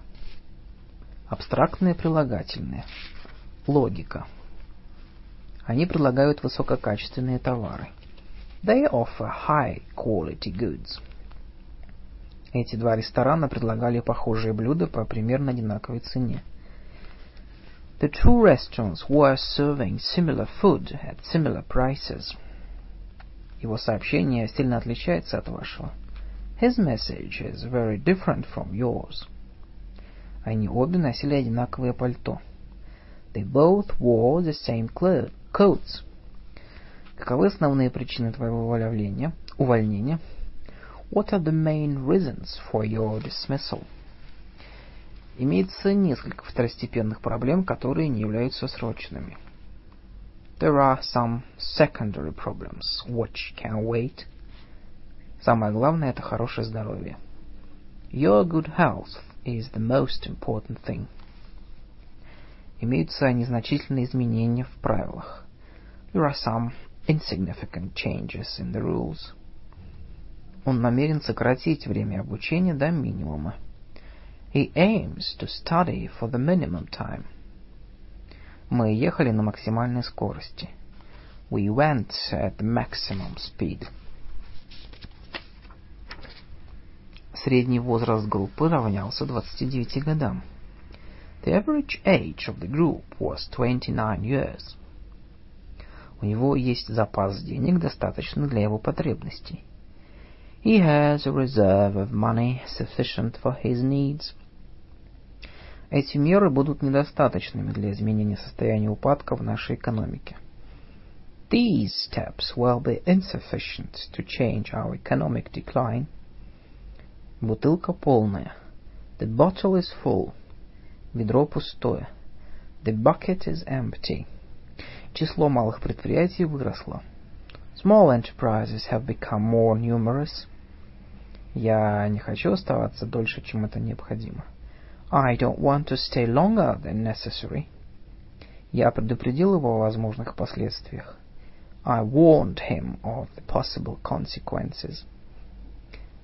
Абстрактные прилагательные. Логика. Они предлагают высококачественные товары. They offer high-quality goods. Эти два ресторана предлагали похожие блюда по примерно одинаковой цене. The two restaurants were serving similar food at similar prices. Его сообщение сильно отличается от вашего. His message is very different from yours. Они обе носили одинаковое пальто. They both wore the same coats. Каковы основные причины твоего увольнения? Увольнения. What are the main reasons for your dismissal? Имеется несколько второстепенных проблем, которые не являются срочными. There are some secondary problems which can wait. Самое главное – это хорошее здоровье. Your good health is the most important thing. Имеются незначительные изменения в правилах. There are some insignificant changes in the rules. Он намерен сократить время обучения до минимума. He aims to study for the minimum time. Мы ехали на максимальной скорости. We went at the maximum speed. Средний возраст группы равнялся 29 годам. The average age of the group was 29 years. У него есть запас денег, достаточный для его потребностей. He has a reserve of money sufficient for his needs. Эти меры будут недостаточными для изменения состояния упадка в нашей экономике. These steps will be insufficient to change our economic decline. Бутылка полная. The bottle is full. Ведро пустое. The bucket is empty. Число малых предприятий выросло. Small enterprises have become more numerous. Я не хочу оставаться дольше, чем это необходимо. I don't want to stay longer than necessary. Я предупредил его о возможных последствиях. I warned him of the possible consequences.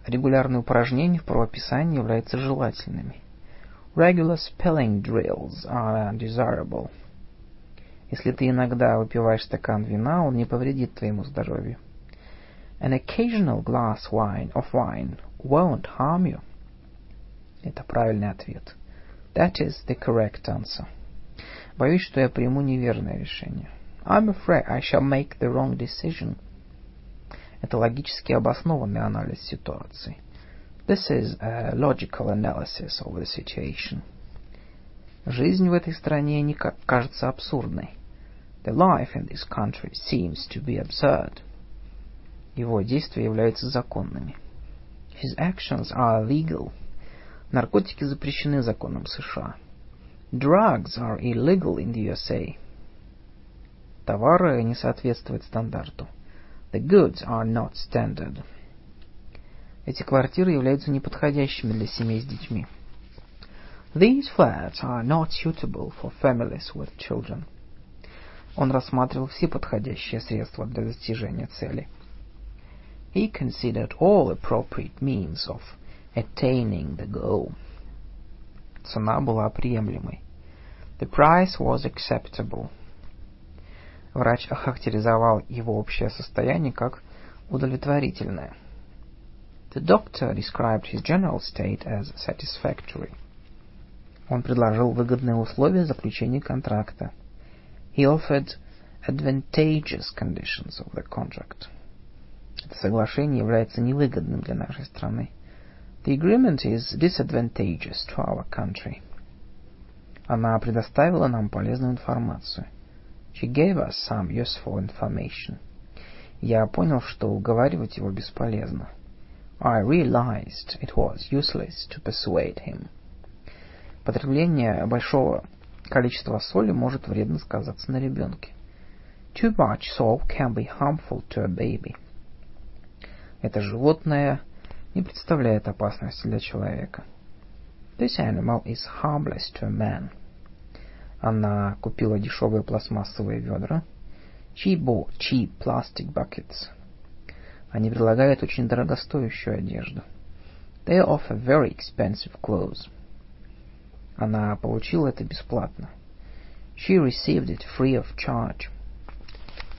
Регулярные упражнения в правописании являются желательными. Regular spelling drills are desirable. Если ты иногда выпиваешь стакан вина, он не повредит твоему здоровью. An occasional glass wine of wine won't harm you. Это правильный ответ. That is the correct answer. Боюсь, что я приму неверное решение. I'm afraid I shall make the wrong decision. Это логически обоснованный анализ ситуации. This is a logical analysis of the situation. Жизнь в этой стране не кажется абсурдной. The life in this country seems to be absurd. Его действия являются законными. His actions are legal. Наркотики запрещены законом США. Drugs are illegal in the USA. Товары не соответствуют стандарту. The goods are not standard. Эти квартиры являются неподходящими для семей с детьми. These flats are not suitable for families with children. Он рассматривал все подходящие средства для достижения цели. He considered all appropriate means of attaining the goal. Цена была приемлемой. The price was acceptable. Врач охарактеризовал его общее состояние как удовлетворительное. The doctor described his general state as satisfactory. Он предложил выгодные условия заключения контракта. He offered advantageous conditions of the contract. Это соглашение является невыгодным для нашей страны. The agreement is disadvantageous to our country. Она предоставила нам полезную информацию. She gave us some useful information. Я понял, что уговаривать его бесполезно. I realized it was useless to persuade him. Потребление большого количества соли может вредно сказаться на ребенке. Too much salt can be harmful to a baby. Это животное не представляет опасности для человека. This animal is harmless to a man. Она купила дешевые пластмассовые ведра. She bought cheap plastic buckets. Они предлагают очень дорогостоящую одежду. They offer very expensive clothes. Она получила это бесплатно. She received it free of charge.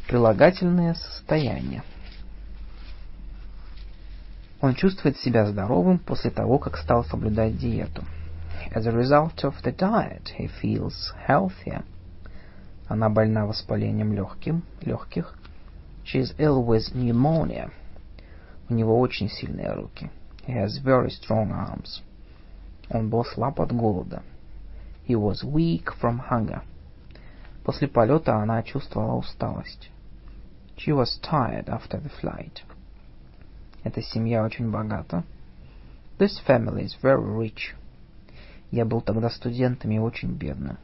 Прилагательное состояние. Он чувствует себя здоровым после того, как стал соблюдать диету. As a result of the diet, he feels healthier. Она больна воспалением легким, легких. She is ill with pneumonia. У него очень сильные руки. He has very strong arms. Он был слаб от голода. He was weak from hunger. После полета она чувствовала усталость. She was tired after the flight. Эта семья очень богата. This family is very rich. Я был тогда студентом и очень бедным.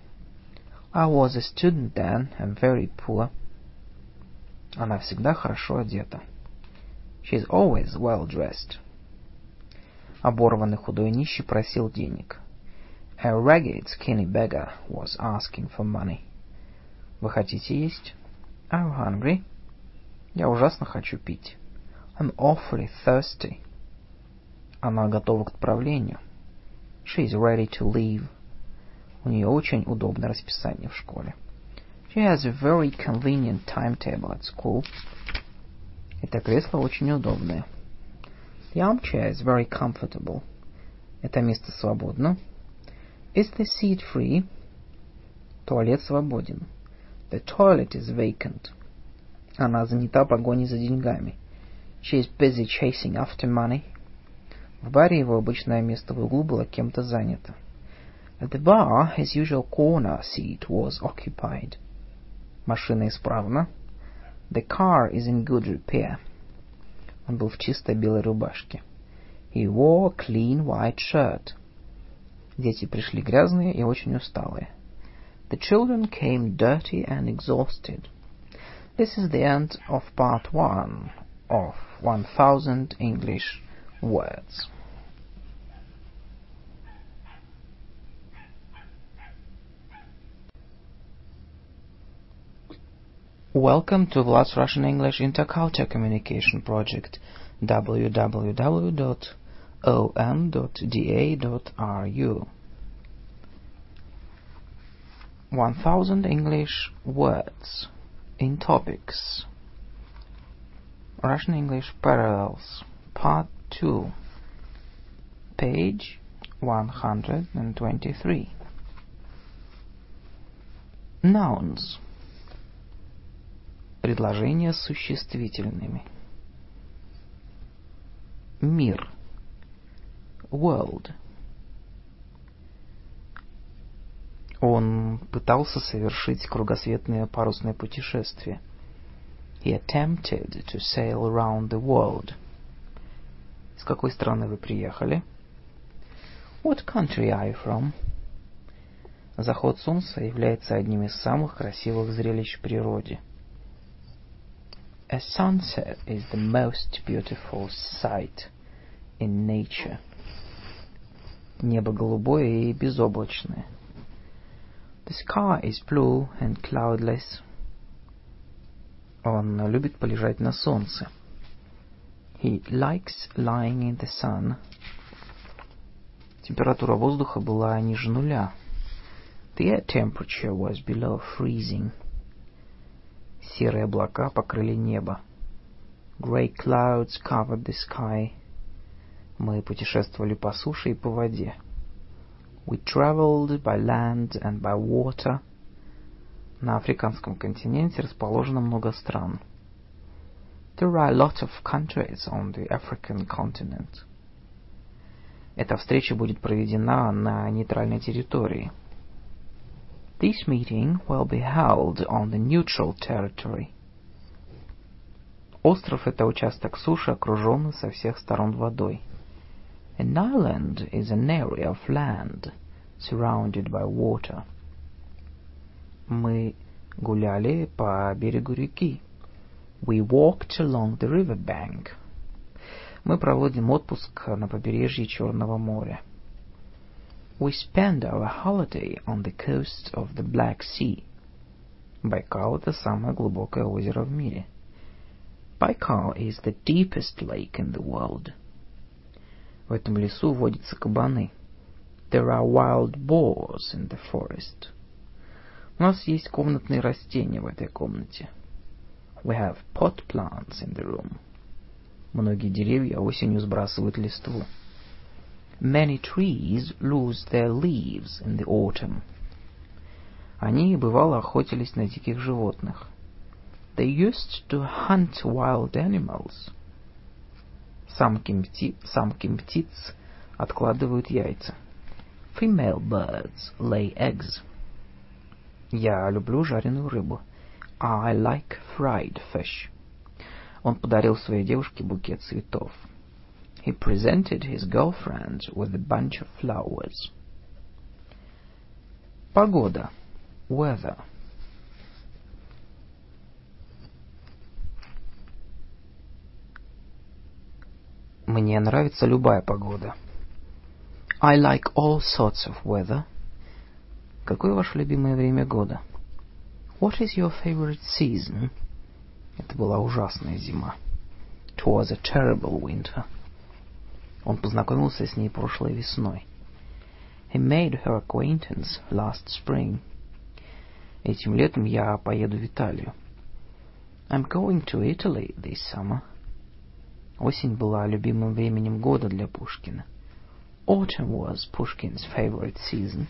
I was a student then and very poor. Она всегда хорошо одета. She is always well dressed. Оборванный худой нищий просил денег. A ragged skinny beggar was asking for money. Вы хотите есть? You hungry? Я ужасно хочу пить. I'm awfully thirsty. Она готова к отправлению. She is ready to leave. У нее очень удобное расписание в школе. She has a very convenient timetable at school. Это кресло очень удобное. The armchair is very comfortable. Это место свободно. Is the seat free? Туалет свободен. The toilet is vacant. Она занята погоней за деньгами. She is busy chasing after money. В баре его обычное место в углу было кем-то занято. At the bar, his usual corner seat was occupied. Машина исправна. The car is in good repair. Он был в чистой белой рубашке. He wore a clean white shirt. Дети пришли грязные и очень усталые. The children came dirty and exhausted. This is the end of part one of 1000 English words. Welcome to Vlad's Russian English Interculture Communication Project www.om.da.ru 1000 English words in topics. Russian English Parallels. Part 2 Page 123 Nouns Предложения с существительными. Мир. World. Он пытался совершить кругосветное парусное путешествие. He attempted to sail around the world. С какой страны вы приехали? What country are you from? Заход солнца является одним из самых красивых зрелищ в природе. A sunset is the most beautiful sight in nature. Небо голубое и безоблачное. The sky is blue and cloudless. Он любит полежать на солнце. He likes lying in the sun. Температура воздуха была ниже нуля. The air temperature was below freezing. Серые облака покрыли небо. Grey clouds covered the sky. Мы путешествовали по суше и по воде. We traveled by land and by water. На африканском континенте расположено много стран. There are a lot of countries on the African continent. Эта встреча будет проведена на нейтральной территории. This meeting will be held on the neutral territory. Остров — это участок суши, окруженный со всех сторон водой. An island is an area of land surrounded by water. Мы гуляли по берегу реки. We walked along the river bank. Мы проводим отпуск на побережье Черного моря. We spend our holiday on the coast of the Black Sea. Байкал — это самое глубокое озеро в мире. Baikal is the deepest lake in the world. В этом лесу водятся кабаны. There are wild boars in the forest. У нас есть комнатные растения в этой комнате. We have pot plants in the room. Многие деревья осенью сбрасывают листву. Many trees lose their leaves in the autumn. Они, бывало, охотились на диких животных. They used to hunt wild animals. Самки, пти... Самки птиц откладывают яйца. Female birds lay eggs. Я люблю жареную рыбу. I like fried fish. Он подарил своей девушке букет цветов. He presented his girlfriend with a bunch of flowers. Погода. Weather. Мне нравится любая погода. I like all sorts of weather. Какое ваше любимое время года? What is your favorite season? Это была ужасная зима. It was a terrible winter. Он познакомился с ней прошлой весной. He made her acquaintance last spring. Этим летом я поеду в Италию. I'm going to Italy this summer. Осень была любимым временем года для Пушкина. Autumn was Pushkin's favorite season.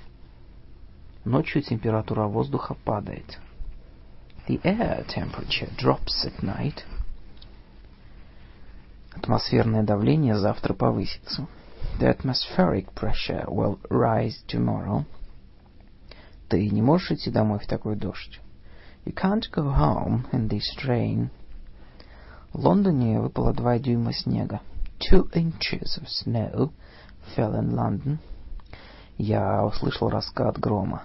Ночью температура воздуха падает. The air temperature drops at night. Атмосферное давление завтра повысится. The atmospheric pressure will rise tomorrow. Ты не можешь идти домой в такой дождь. You can't go home in this rain. В Лондоне выпало два дюйма снега. Two inches of snow fell in London. Я услышал раскат грома.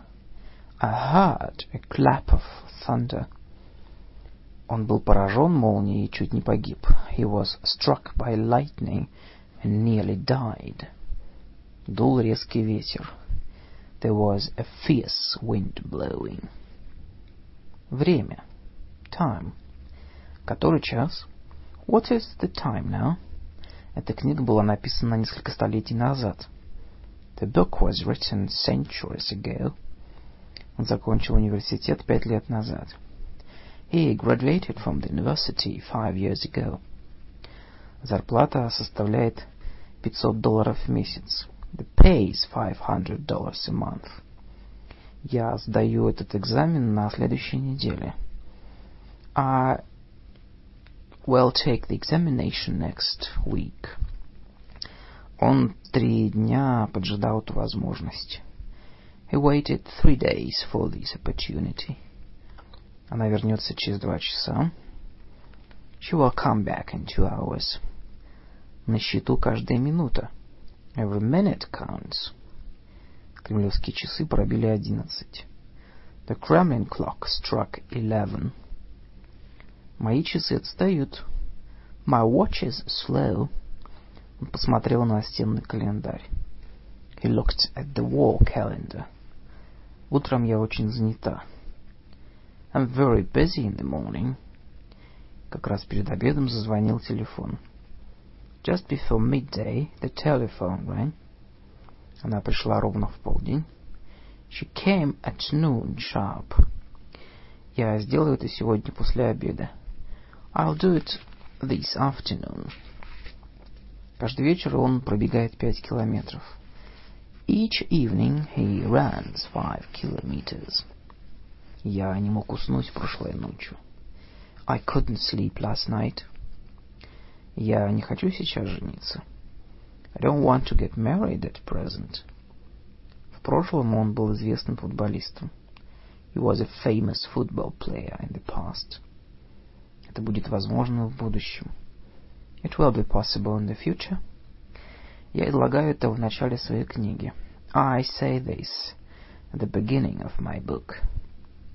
I heard a clap of thunder. Он был поражен молнией и чуть не погиб. He was struck by lightning and nearly died. Дул резкий ветер. There was a fierce wind blowing. Время. Time. Который час? What is the time now? Эта книга была написана несколько столетий назад. The book was written centuries ago. Он закончил университет пять лет назад. He graduated from the university five years ago. Зарплата составляет 500 долларов в месяц. The pay is $500 a month. Я сдаю этот экзамен на следующей неделе. I will take the examination next week. Он три дня поджидал эту возможность. He waited three days for this opportunity. Она вернется через два часа. She will come back in two hours. На счету каждая минута. Every minute counts. Кремлевские часы пробили одиннадцать. The Kremlin clock struck eleven. Мои часы отстают. My watch is slow. Он посмотрел на настенный календарь. He looked at the wall calendar. Утром я очень занята. I'm very busy in the morning. Как раз перед обедом зазвонил телефон. Just before midday, the telephone rang. Она пришла ровно в полдень. She came at noon sharp. Я сделаю это сегодня после обеда. I'll do it this afternoon. Каждый вечер он пробегает пять километров. Each evening he runs five kilometers. Я не мог уснуть прошлой ночью. I couldn't sleep last night. Я не хочу сейчас жениться. I don't want to get married at present. В прошлом он был известным футболистом. He was a famous football player in the past. Это будет возможно в будущем. It will be possible in the future. Я излагаю это в начале своей книги. I say this at the beginning of my book.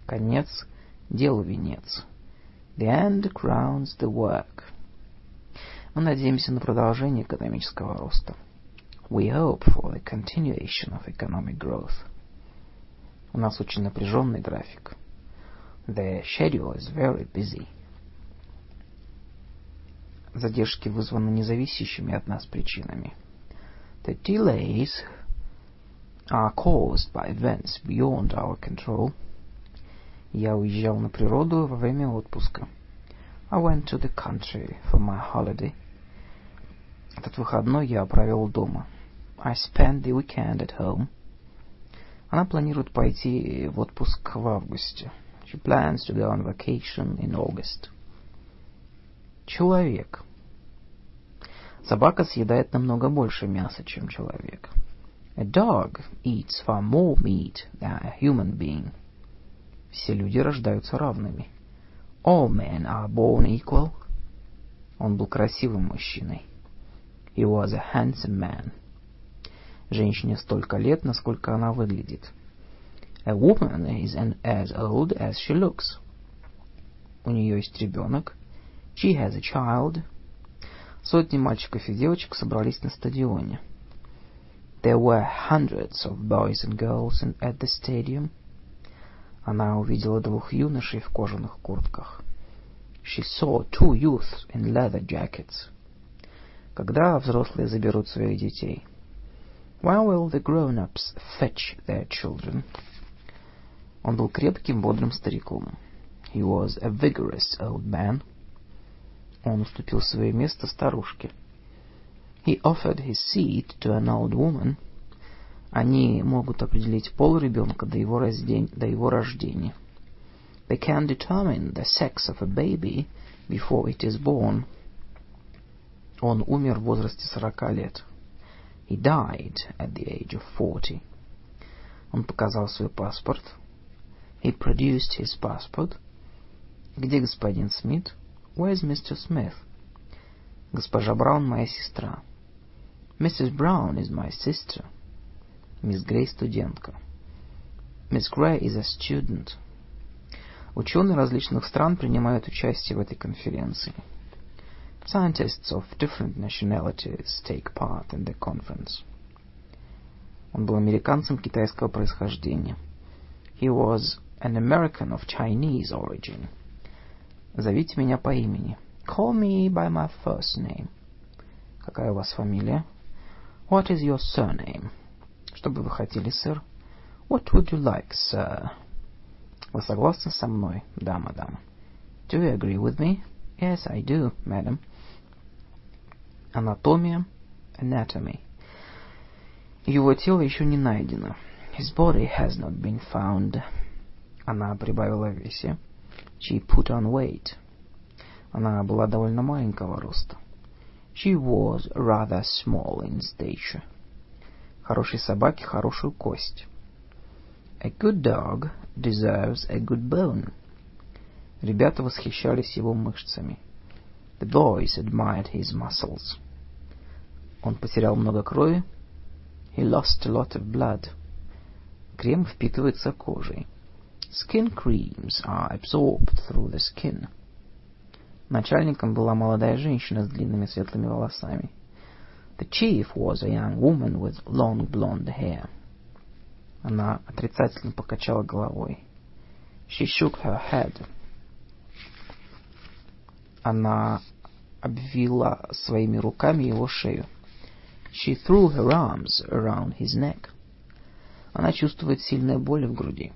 Конец — делу венец. The end crowns the work. Мы надеемся на продолжение экономического роста. We hope for the continuation of economic growth. У нас очень напряженный график. The schedule is very busy. Задержки вызваны независящими от нас причинами. The delays are caused by events beyond our control. Я уезжал на природу во время отпуска. I went to the country for my holiday. Этот выходной я провел дома. I spent the weekend at home. Она планирует пойти в отпуск в августе. She plans to go on vacation in August. Человек. Собака съедает намного больше мяса, чем человек. A dog eats far more meat than a human being. Все люди рождаются равными. All men are born equal. Он был красивым мужчиной. He was a handsome man. Женщине столько лет, насколько она выглядит. A woman is an, as old as she looks. У нее есть ребенок. She has a child. Сотни мальчиков и девочек собрались на стадионе. There were hundreds of boys and girls in, at the stadium. Она увидела двух юношей в кожаных куртках. She saw two youths in leather jackets. Когда взрослые заберут своих детей? When will the grown-ups fetch their children? Он был крепким, бодрым стариком. He was a vigorous old man. Он уступил свое место старушке. He offered his seat to an old woman. Они могут определить пол ребенка до его, раздень... до его рождения. They can determine the sex of a baby before it is born. Он умер в возрасте сорока лет. He died at the age of forty. Он показал свой паспорт. He produced his passport. Где господин Смит? Where's Mr. Smith? Госпожа Браун моя сестра. Mrs. Brown is my sister. Мисс Грей студентка. Miss Gray is a student. Ученые различных стран принимают участие в этой конференции. Scientists of different nationalities take part in the conference. Он был американцем китайского происхождения. He was an American of Chinese origin. Зовите меня по имени. Call me by my first name. Какая у вас фамилия? What is your surname? Что бы вы хотели, сэр? What would you like, sir? Вы согласны со мной? Да, мадам. Do you agree with me? Yes, I do, madam. Анатомия. Anatomy. Его тело еще не найдено. His body has not been found. Она прибавила в весе. She put on weight. Она была довольно маленького роста. She was rather small in stature. Хорошей собаке хорошую кость. A good dog deserves a good bone. Ребята восхищались его мышцами. The boys admired his muscles. Он потерял много крови. He lost a lot of blood. Крем впитывается кожей. Skin creams are absorbed through the skin. Начальником была молодая женщина с длинными светлыми волосами. The chief was a young woman with long blonde hair. Она отрицательно покачала головой. She shook her head. Она обвила своими руками его шею. She threw her arms around his neck. Она чувствует сильные боли в груди.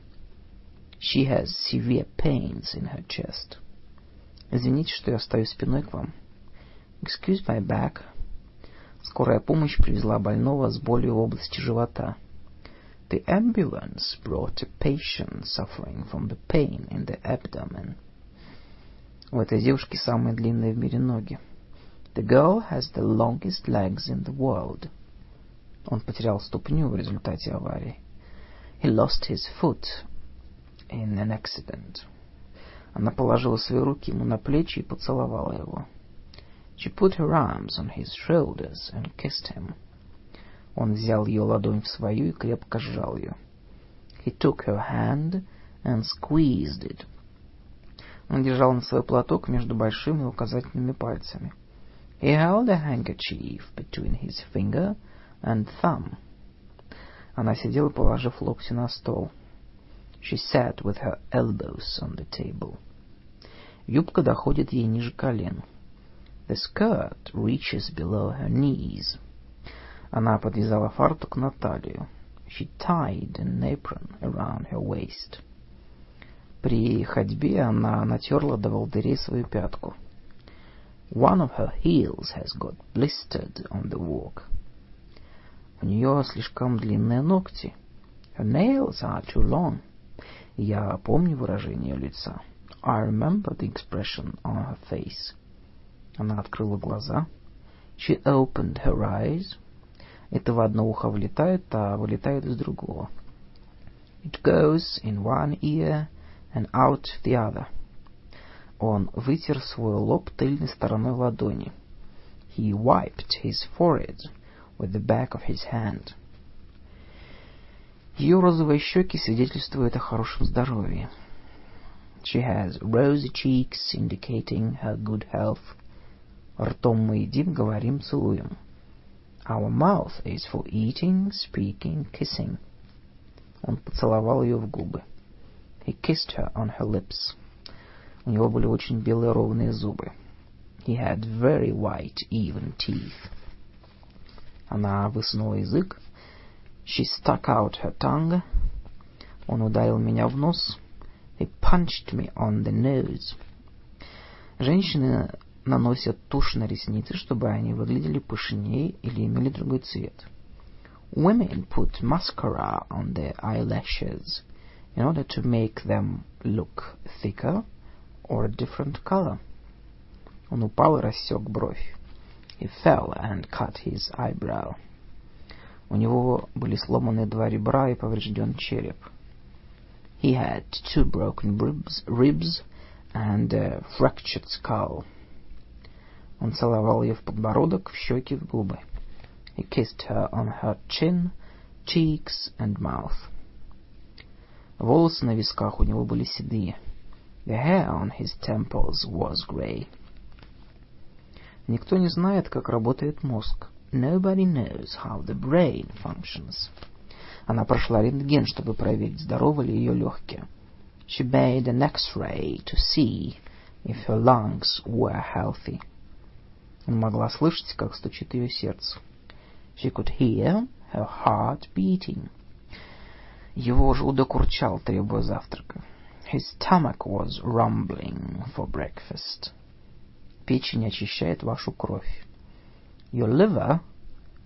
She has severe pains in her chest. Извините, что я стою спиной к вам. Excuse my back. Скорая помощь привезла больного с болью в области живота. The ambulance brought a patient suffering from the pain in the abdomen. У этой девушки самые длинные в мире ноги. The girl has the longest legs in the world. Он потерял ступню в результате аварии. He lost his foot in an accident. Она положила свои руки ему на плечи и поцеловала его. She put her arms on his shoulders and kissed him. Он взял ее ладонь в свою и крепко сжал ее. He took her hand and squeezed it. Он держал на свой платок между большими и указательными пальцами. He held a handkerchief between his finger and thumb. Она сидела, положив локти на стол. She sat with her elbows on the table. Юбка доходит ей ниже колен. The skirt reaches below her knees. Она подвязала фартук на талию. She tied an apron around her waist. При ходьбе она натерла до волдырей свою пятку. One of her heels has got blistered on the walk. У нее слишком длинные ногти. Her nails are too long. Я помню выражение лица. I remember the expression on her face. Она открыла глаза. She opened her eyes. Это в одно ухо влетает, а вылетает из другого. It goes in one ear and out the other. Он вытер свой лоб тыльной стороной ладони. He wiped his forehead with the back of his hand. Ее розовые щеки свидетельствуют о хорошем здоровье. She has rosy cheeks, indicating her good health. Ртом мы едим, говорим, целуем. Our mouth is for eating, speaking, kissing. Он поцеловал ее в губы. He kissed her on her lips. У него были очень белые ровные зубы. He had very white, even teeth. Она высунула язык. She stuck out her tongue. Он ударил меня в нос. He punched me on the nose. Женщины наносят тушь на ресницы, чтобы они выглядели пышнее или имели другой цвет. Women put mascara on their eyelashes in order to make them look thicker or a different color. Он упал и рассек бровь. He fell and cut his eyebrow. У него были сломаны два ребра и поврежден череп. He had two broken ribs, ribs and a fractured skull. Он целовал ее в подбородок, в щеки, в губы. He kissed her on her chin, cheeks and mouth. Волосы на висках у него были седые. The hair on his temples was gray. Никто не знает, как работает мозг. Nobody knows how the brain functions. Она прошла рентген, чтобы проверить, здоровы ли ее легкие. She made an X-ray to see if her lungs were healthy. Могла слышать, как стучит ее сердце. She could hear her heart beating. Его желудок урчал, требуя завтрака. His stomach was rumbling for breakfast. Печень очищает вашу кровь. Your liver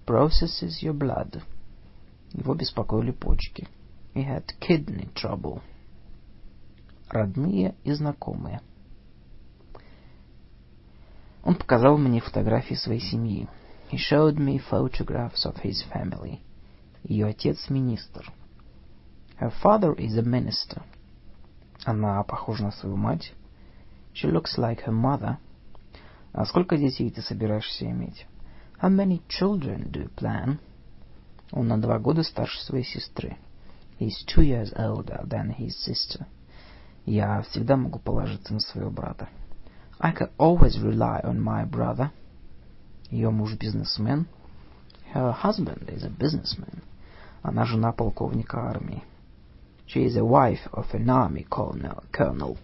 processes your blood. Его беспокоили почки. He had kidney trouble. Родные и знакомые. Он показал мне фотографии своей семьи. He showed me photographs of his family. Ее отец министр. Her father is a minister. Она похожа на свою мать. She looks like her mother. А сколько детей ты собираешься иметь? How many children do you plan? Он на два года старше своей сестры. He is two years older than his sister. Я всегда могу положиться на своего брата. I can always rely on my brother. Ее муж бизнесмен. Her husband is a businessman. Она жена полковника армии. She is a wife of an army colonel.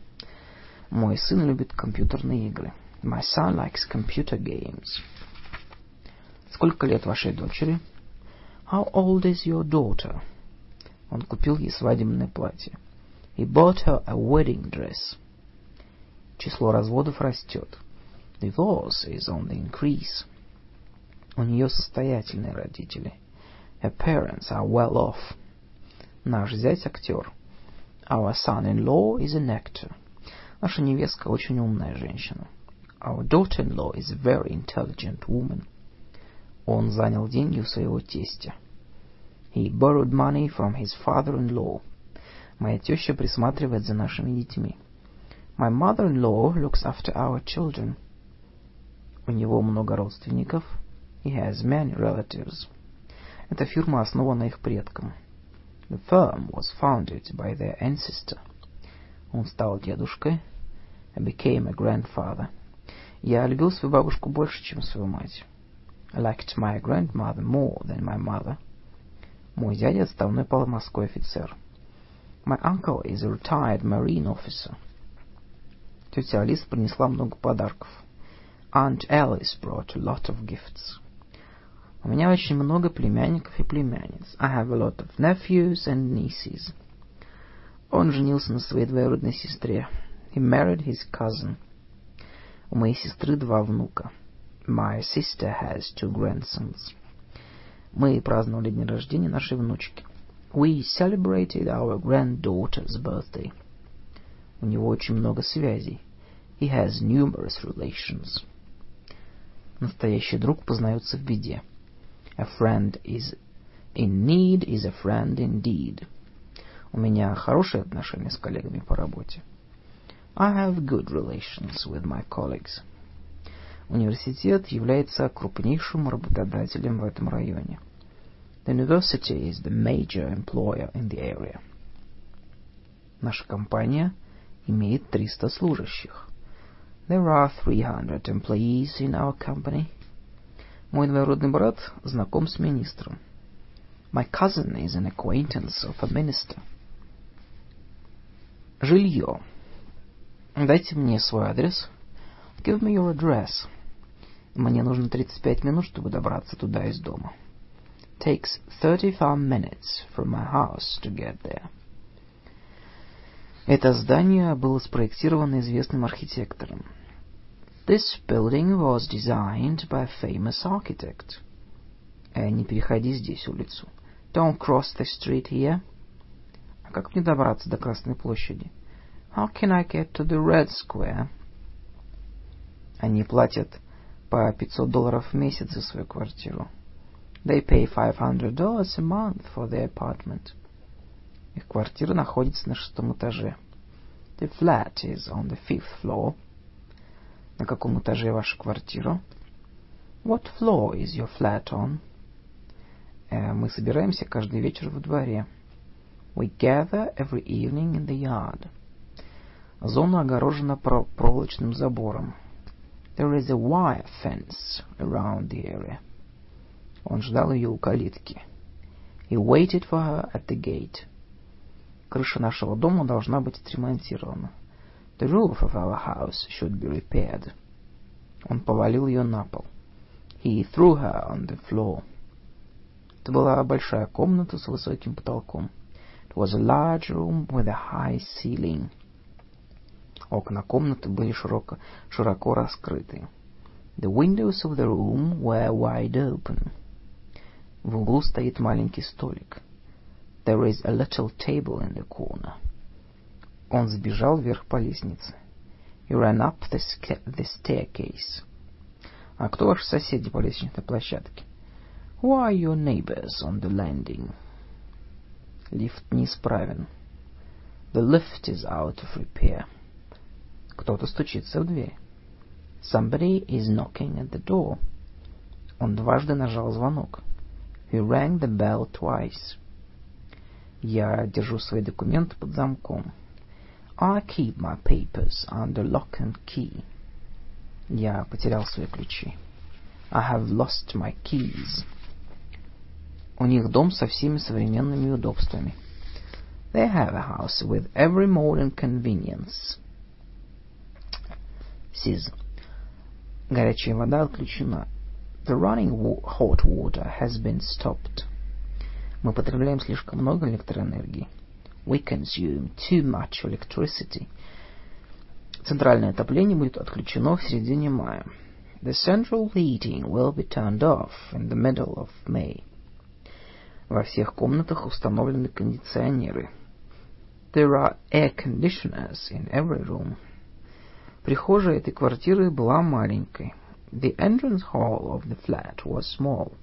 Мой сын любит компьютерные игры. My son likes computer games. Сколько лет вашей дочери? How old is your daughter? Он купил ей свадебное платье. He bought her a wedding dress. Число разводов растет. Divorce is on the increase. У нее состоятельные родители. Her parents are well off. Наш зять актер. Our son-in-law is an actor. Наша невестка очень умная женщина. Our daughter-in-law is a very intelligent woman. Он занял деньги у своего тестя. He borrowed money from his father-in-law. Моя теща присматривает за нашими детьми. My mother-in-law looks after our children. У него много родственников. He has many relatives. Эта фирма основана их предком. The firm was founded by their ancestor. Он стал дедушкой. I became a grandfather. Я любил свою бабушку больше, чем свою мать. I liked my grandmother more than my mother. Мой дядя отставной морской офицер. My uncle is a retired marine officer. Тетя Алиса принесла много подарков. Aunt Alice brought a lot of gifts. У меня очень много племянников и племянниц. I have a lot of nephews and nieces. Он женился на своей двоюродной сестре. He married his cousin. У моей сестры два внука. My sister has two grandsons. Мы праздновали день рождения нашей внучки. We celebrated our granddaughter's birthday. У него очень много связей. He has numerous relations. Настоящий друг познается в беде. A friend is in need is a friend indeed. У меня хорошие отношения с коллегами по работе. I have good relations with my colleagues. Университет является крупнейшим работодателем в этом районе. The university is the major employer in the area. Наша компания имеет 300 служащих. There are 300 employees in our company. Мой двоюродный брат знаком с министром. My cousin is an acquaintance of a minister. Жилье. Дайте мне свой адрес. Give me your address. Мне нужно 35 минут, чтобы добраться туда из дома takes 35 minutes from my house to get there. Это здание было спроектировано известным архитектором. This building was designed by a famous architect. Э, не переходи здесь улицу. Don't cross the street here. А как мне добраться до Красной площади? How can I get to the Red Square? Они платят по 500 долларов в месяц за свою квартиру. They pay $500 a month for their apartment. Их квартира находится на шестом этаже. The flat is on the fifth floor. На каком этаже ваша квартира? What floor is your flat on? Э, мы собираемся каждый вечер во дворе. We gather every evening in the yard. Зона огорожена проволочным забором. There is a wire fence around the area. Он ждал ее у калитки. He waited for her at the gate. Крыша нашего дома должна быть отремонтирована. The roof of our house should be repaired. Он повалил ее на пол. He threw her on the floor. Это была большая комната с высоким потолком. It was a large room with a high ceiling. Окна комнаты были широко, широко раскрыты. The windows of the room were wide open. В углу стоит маленький столик. There is a little table in the corner. Он сбежал вверх по лестнице. He ran up the, the staircase. А кто ваши соседи по лестничной площадке? Who are your neighbors on the landing? Лифт неисправен. The lift is out of repair. Кто-то стучится в дверь. Somebody is knocking at the door. Он дважды нажал звонок. He rang the bell twice. Я держу свои документы под замком. I keep my papers under lock and key. Я потерял свои ключи. I have lost my keys. У них дом со всеми современными удобствами. They have a house with every modern convenience. Сиз. Горячая вода отключена. The running hot water has been stopped. Мы потребляем слишком много электроэнергии. We consume too much electricity. Центральное отопление будет отключено в середине мая. The central heating will be turned off in the middle of May. Во всех комнатах установлены кондиционеры. There are air conditioners in every room. Прихожая этой квартиры была маленькой. The entrance hall of the flat was small.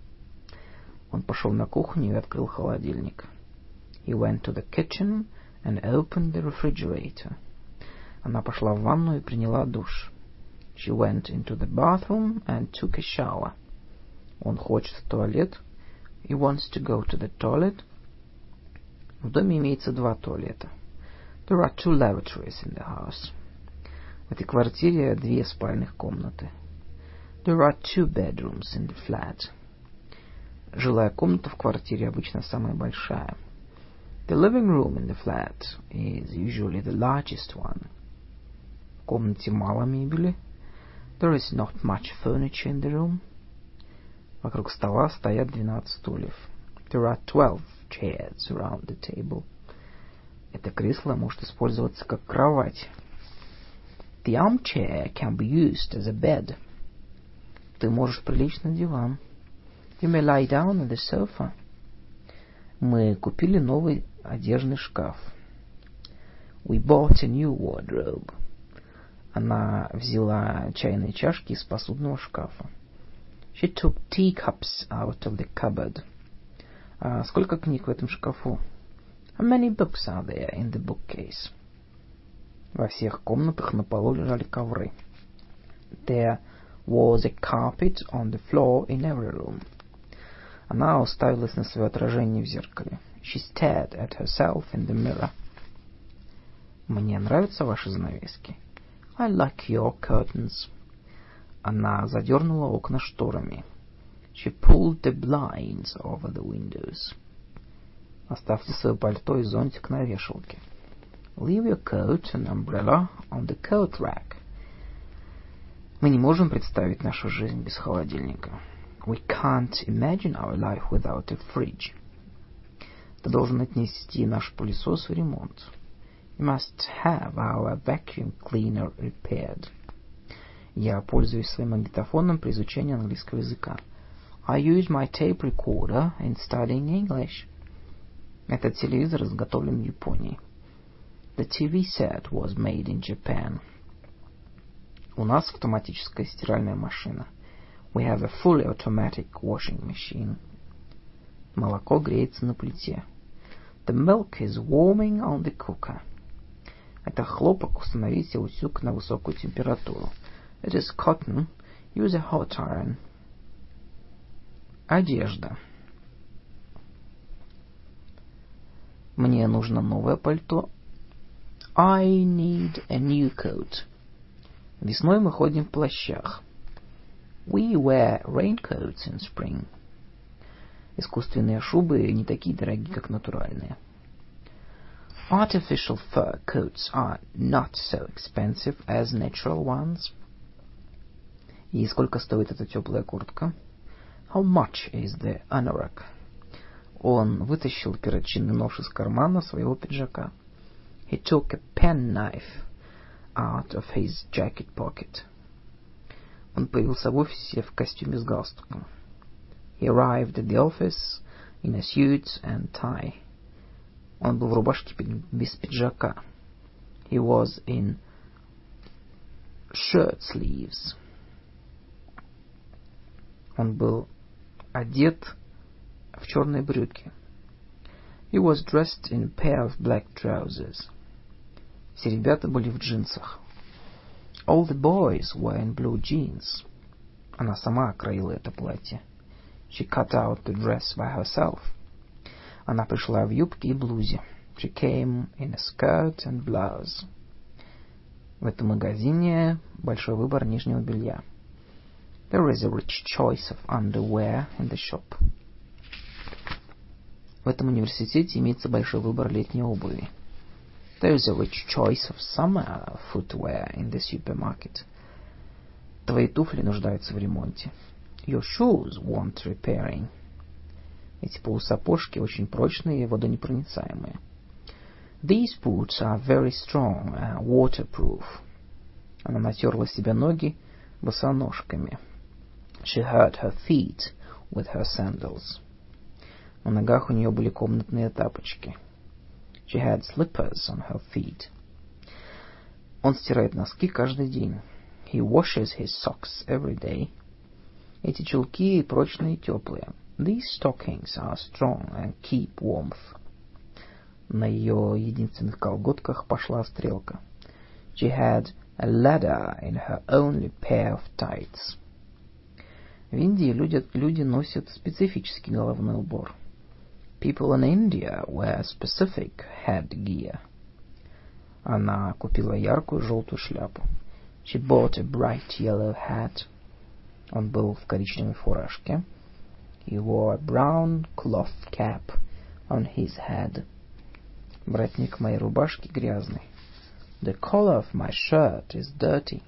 Он пошел на кухню и открыл холодильник. He went to the kitchen and opened the refrigerator. Она пошла в ванну и приняла душ. She went into the bathroom and took a shower. Он хочет в туалет. He wants to go to the toilet. В доме имеется два туалета. There are two lavatories in the house. В этой квартире две спальных комнаты. There are two bedrooms in the flat. Жилая комната в квартире обычно самая большая. The living room in the flat is usually the largest one. В комнате мало мебели. There is not much furniture in the room. Вокруг стола стоят 12 стульев. There are 12 chairs around the table. Это кресло может использоваться как кровать. The armchair can be used as a bed. Ты можешь прилечь на диван. You may lie down on the sofa. Мы купили новый одежный шкаф. We bought a new wardrobe. Она взяла чайные чашки из посудного шкафа. She took teacups out of the cupboard. А сколько книг в этом шкафу? How many books are there in the bookcase? Во всех комнатах на полу лежали ковры. There was a carpet on the floor in every room. Она уставилась на свое отражение в зеркале. She stared at herself in the mirror. Мне нравятся ваши занавески. I like your curtains. Она задернула окна шторами. She pulled the blinds over the windows. Оставьте свое пальто и зонтик на вешалке. Leave your coat and umbrella on the coat rack. Мы не можем представить нашу жизнь без холодильника. We can't imagine our life without a fridge. Ты должен отнести наш пылесос в ремонт. You must have our vacuum cleaner repaired. Я пользуюсь своим магнитофоном при изучении английского языка. I use my tape recorder in studying English. Этот телевизор изготовлен в Японии. The TV set was made in Japan. У нас автоматическая стиральная машина. We have a fully automatic washing machine. Молоко греется на плите. The milk is warming on the cooker. Это хлопок, установите утюг на высокую температуру. It is cotton. Use a hot iron. Одежда. Мне нужно новое пальто. I need a new coat. Весной мы ходим в плащах. We wear raincoats in spring. Искусственные шубы не такие дорогие, как натуральные. Artificial fur coats are not so expensive as natural ones. И сколько стоит эта теплая куртка? How much is the anorak? Он вытащил перочинный нож из кармана своего пиджака. He took a penknife out of his jacket pocket. Он появился в офисе в костюме с галстуком. He arrived at the office in a suit and tie. Он был в рубашке без пиджака. He was in shirt sleeves. Он был одет в черные брюки. He was dressed in a pair of black trousers. Все ребята были в джинсах. All the boys were in blue jeans. Она сама кроила это платье. She cut out the dress by herself. Она пришла в юбке и блузе. She came in a skirt and blouse. В этом магазине большой выбор нижнего белья. There is a rich choice of underwear in the shop. В этом университете имеется большой выбор летней обуви. There is a rich choice of summer footwear in the supermarket. Твои туфли нуждаются в ремонте. Your shoes want repairing. Эти полусапожки очень прочные и водонепроницаемые. These boots are very strong and waterproof. Она натерла себе ноги босоножками. She hurt her feet with her sandals. На ногах у нее были комнатные тапочки. She had slippers on her feet. Он стирает носки каждый день. He washes his socks every day. Эти чулки прочные и теплые. These stockings are strong and keep warmth. На ее единственных колготках пошла стрелка. She had a ladder in her only pair of tights. В Индии люди, люди носят специфический головной убор. People in India wear specific headgear. Она купила яркую желтую шляпу. She bought a bright yellow hat. Он был в коричневой фуражке. He wore a brown cloth cap on his head. Воротник моей рубашки грязный. The collar of my shirt is dirty.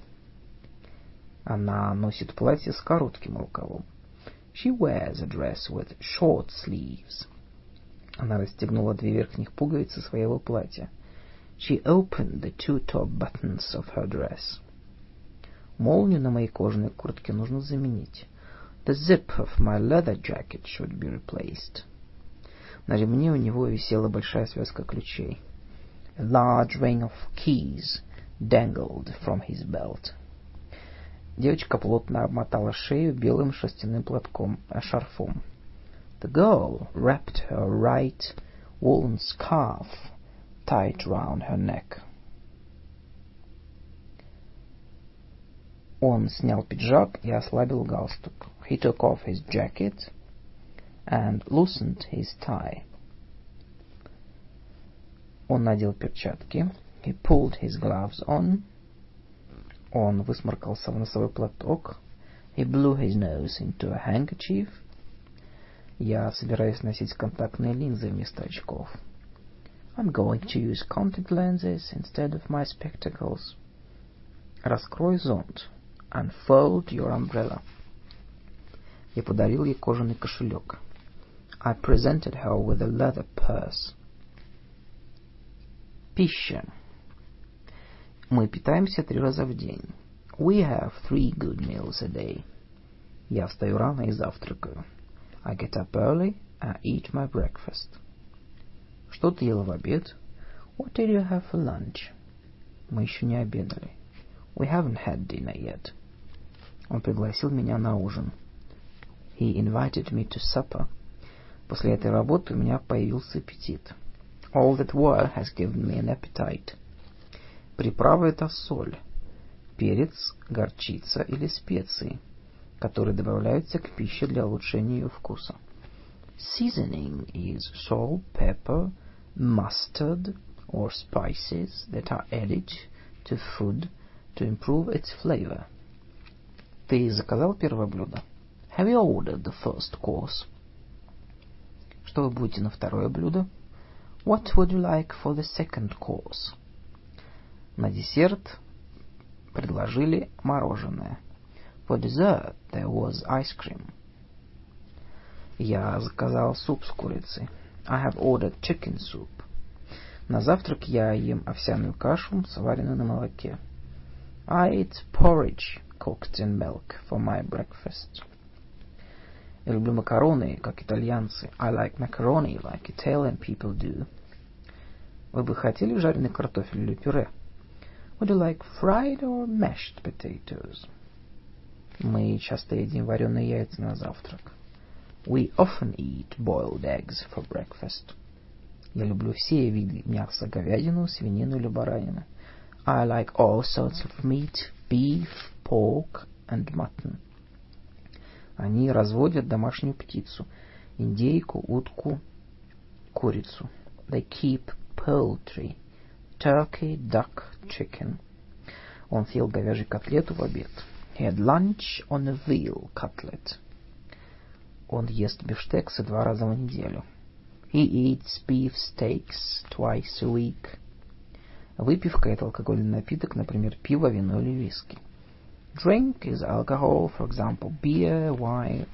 Она носит платье с коротким рукавом. She wears a dress with short sleeves. Она расстегнула две верхних пуговицы своего платья. She opened the two top buttons of her dress. Молнию на моей кожаной куртке нужно заменить. The zip of my leather jacket should be replaced. На ремне у него висела большая связка ключей. A large ring of keys dangled from his belt. Девочка плотно обмотала шею белым шерстяным платком, а шарфом. The girl wrapped her right woolen scarf tight round her neck. Он снял пиджак и ослабил галстук. He took off his jacket and loosened his tie. Он надел перчатки. He pulled his gloves on. Он высморкался в носовой платок. He blew his nose into a handkerchief. Я собираюсь носить контактные линзы вместо очков. I'm going to use contact lenses instead of my spectacles. Раскрой зонт. Unfold your umbrella. Я подарил ей кожаный кошелек. I presented her with a leather purse. Пища. Мы питаемся три раза в день. We have three good meals a day. Я встаю рано и завтракаю. I get up early and eat my breakfast. Что ты ела в обед? What did you have for lunch? Мы еще не обедали. We haven't had dinner yet. Он пригласил меня на ужин. He invited me to supper. После этой работы у меня появился аппетит. All that work has given me an appetite. Приправа — это соль, перец, горчица или специи, которые добавляются к пище для улучшения ее вкуса. Seasoning is salt, pepper, mustard, or spices that are added to food to improve its flavor. Ты заказал первое блюдо? Have you ordered the first course? Что вы будете на второе блюдо? What would you like for the second course? На десерт предложили мороженое. For dessert there was ice cream. Я заказал суп с курицей. I have ordered chicken soup. На завтрак я ем овсяную кашу, сваренную на молоке. I eat porridge cooked in milk for my breakfast. Я люблю макароны, как итальянцы. I like macaroni like Italian people do. Вы бы хотели жареный картофель или пюре? Would you like fried or mashed potatoes? Мы часто едим вареные яйца на завтрак. We often eat boiled eggs for breakfast. Я люблю все виды мяса, говядину, свинину или баранину. I like all sorts of meat, beef, pork and mutton. Они разводят домашнюю птицу, индейку, утку, курицу. They keep poultry, turkey, duck, chicken. Он съел говяжий котлету в обед. He had lunch on a veal cutlet. Он ест бифштексы два раза в неделю. He eats beef steaks twice a week. Выпивка – это алкогольный напиток, например, пиво, вино или виски. Drink is alcohol, for example, beer, wine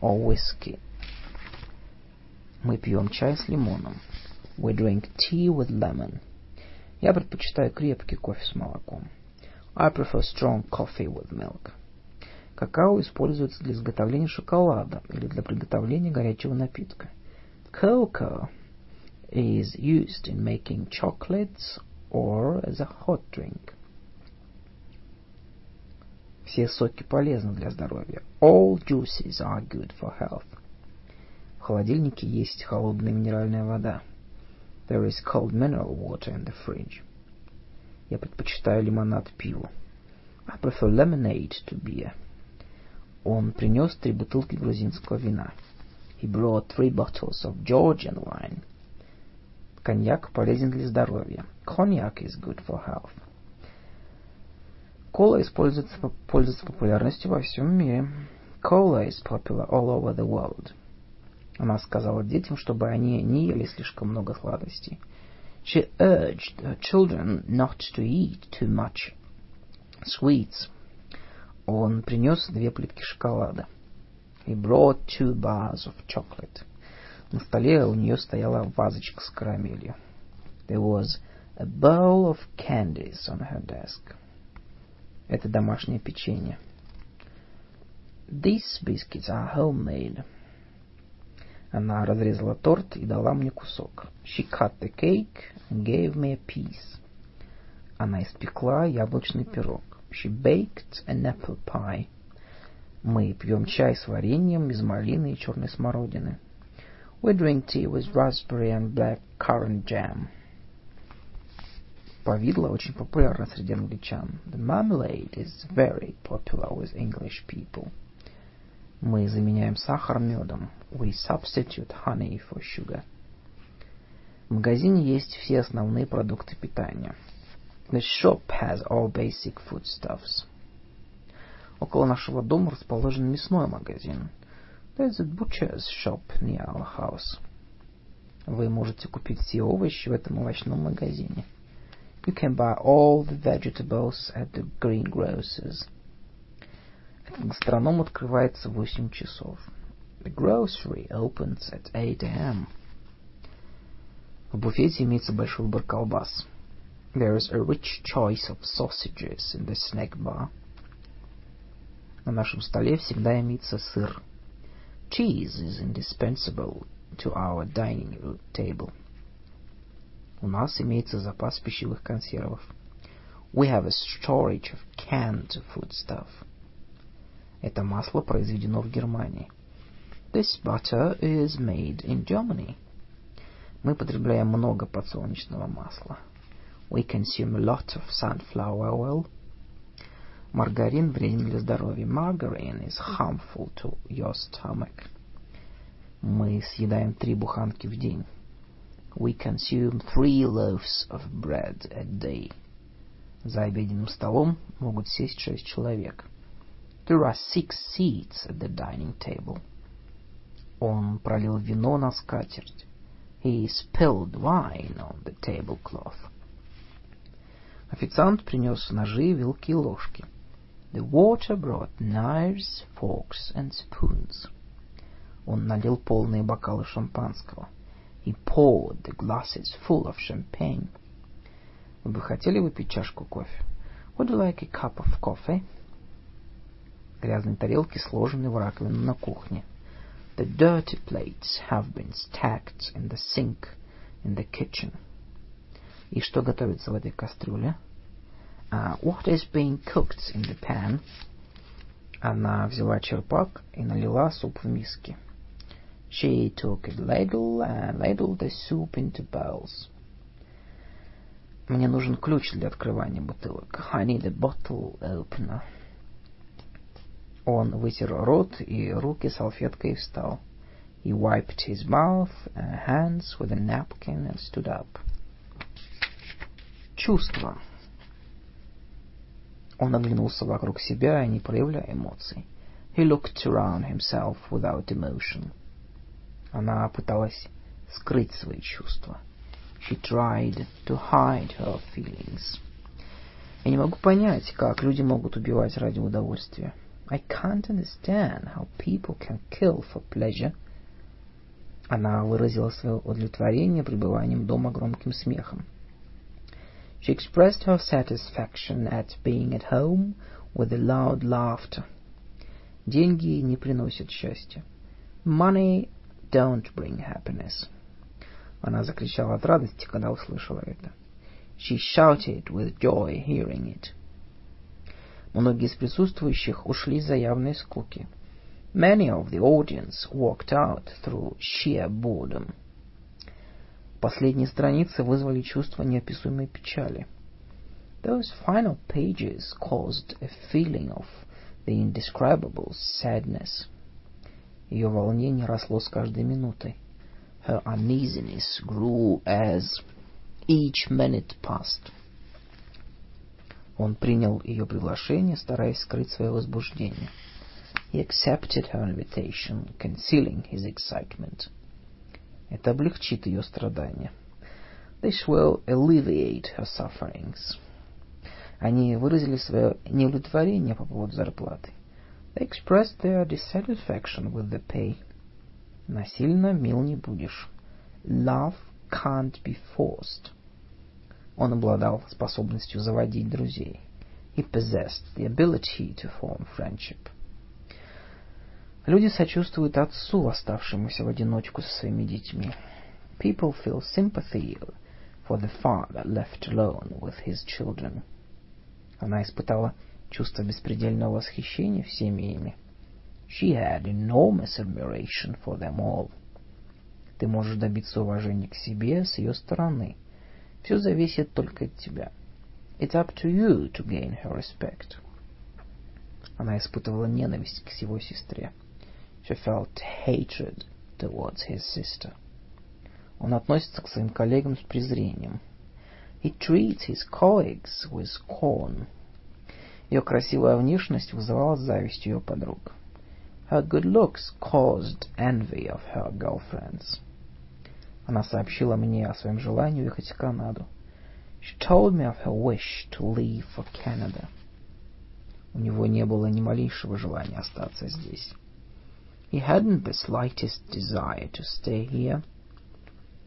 or whiskey. Мы пьем чай с лимоном. We drink tea with lemon. Я предпочитаю крепкий кофе с молоком. I prefer strong coffee with milk. Какао используется для изготовления шоколада или для приготовления горячего напитка. Cocoa is used in making chocolates or as a hot drink. Все соки полезны для здоровья. All juices are good for health. В холодильнике есть холодная минеральная вода. There is cold mineral water in the fridge. Я предпочитаю лимонад пиву. I prefer lemonade to beer. Он принес три бутылки грузинского вина. He brought three bottles of Georgian wine. Коньяк полезен для здоровья. Cognac is good for health. Кола используется, пользуется популярностью во всем мире. Cola is popular all over the world. Она сказала детям, чтобы они не ели слишком много сладостей. She urged her children not to eat too much sweets. Он принес две плитки шоколада. He brought two bars of chocolate. На столе у нее стояла вазочка с карамелью. There was a bowl of candies on her desk. Это домашнее печенье. These biscuits are homemade. Она разрезала торт и дала мне кусок. She cut the cake and gave me a piece. Она испекла яблочный пирог. She baked an apple pie. Мы пьем чай с вареньем из малины и черной смородины. We drink tea with raspberry and black currant jam. Повидло очень популярно среди англичан. The marmalade is very popular with English people. Мы заменяем сахар медом. We substitute honey for sugar. В магазине есть все основные продукты питания. The shop has all basic foodstuffs. Около нашего дома расположен мясной магазин. There's a butcher's shop near our house. Вы можете купить все овощи в этом овощном магазине. You can buy all the vegetables at the greengrocer's. Этот гастроном открывается в 8 часов. The grocery opens at 8 a.m. В буфете имеется большой выбор колбас. There is a rich choice of sausages in the snack bar. На нашем столе всегда имеется сыр. Cheese is indispensable to our dining table. У нас имеется запас пищевых консервов. We have a storage of canned foodstuff. Это масло произведено в Германии. This butter is made in Germany. Мы потребляем много подсолнечного масла. We consume a lot of sunflower oil. Маргарин вреден для здоровья. Margarine is harmful to your stomach. Мы съедаем три буханки в день. We consume three loaves of bread a day. За обеденным столом могут сесть шесть человек. There are six seats at the dining table. Он пролил вино на скатерть. He spilled wine on the tablecloth. Официант принес ножи, вилки и ложки. The water brought knives, forks and spoons. Он налил полные бокалы шампанского. He poured the glasses full of champagne. Вы бы хотели выпить чашку кофе? Would you like a cup of coffee? Грязные тарелки сложены в раковину на кухне. The dirty plates have been stacked in the sink in the kitchen. И что готовится в этой кастрюле? Uh, what is being cooked in the pan? Она взяла черпак и налила суп в миски. She took a ladle and ladled the soup into bowls. Мне нужен ключ для открывания бутылок. I need a bottle opener. Он вытер рот и руки салфеткой встал. He wiped his mouth and hands with a napkin and stood up. Чувства. Он оглянулся вокруг себя, не проявляя эмоций. He looked around himself without emotion. Она пыталась скрыть свои чувства. She tried to hide her feelings. Я не могу понять, как люди могут убивать ради удовольствия. I can't understand how people can kill for pleasure. Она выразила свое удовлетворение пребыванием дома громким смехом. She expressed her satisfaction at being at home with a loud laughter. Деньги не приносят счастья. Money don't bring happiness. Она закричала от радости, когда услышала это. She shouted with joy hearing it. Многие из присутствующих ушли за явной скуки. Many of the audience walked out through sheer boredom. Последние страницы вызвали чувство неописуемой печали. Those final pages caused a feeling of the indescribable sadness. Ее волнение росло с каждой минутой. Her uneasiness grew as each minute passed. Он принял ее приглашение, стараясь скрыть свое возбуждение. He accepted her invitation, concealing his excitement. Это облегчит ее страдания. This will alleviate her sufferings. Они выразили свое неудовлетворение по поводу зарплаты. They expressed their dissatisfaction with the pay. Насильно мил не будешь. Love can't be forced. Он обладал способностью заводить друзей. He possessed the ability to form friendship. Люди сочувствуют отцу, оставшемуся в одиночку со своими детьми. People feel sympathy for the father left alone with his children. Она испытала чувство беспредельного восхищения всеми ими. She had enormous admiration for them all. Ты можешь добиться уважения к себе с ее стороны. Все зависит только от тебя. It's up to you to gain her respect. Она испытывала ненависть к его сестре. She felt hatred towards his sister. Он относится к своим коллегам с презрением. He treats his colleagues with scorn. Ее красивая внешность вызывала зависть ее подруг. Her good looks caused envy of her girlfriends. Она сообщила мне о своем желании уехать в Канаду. She told me of her wish to leave for Canada. У него не было ни малейшего желания остаться здесь. He hadn't the slightest desire to stay here.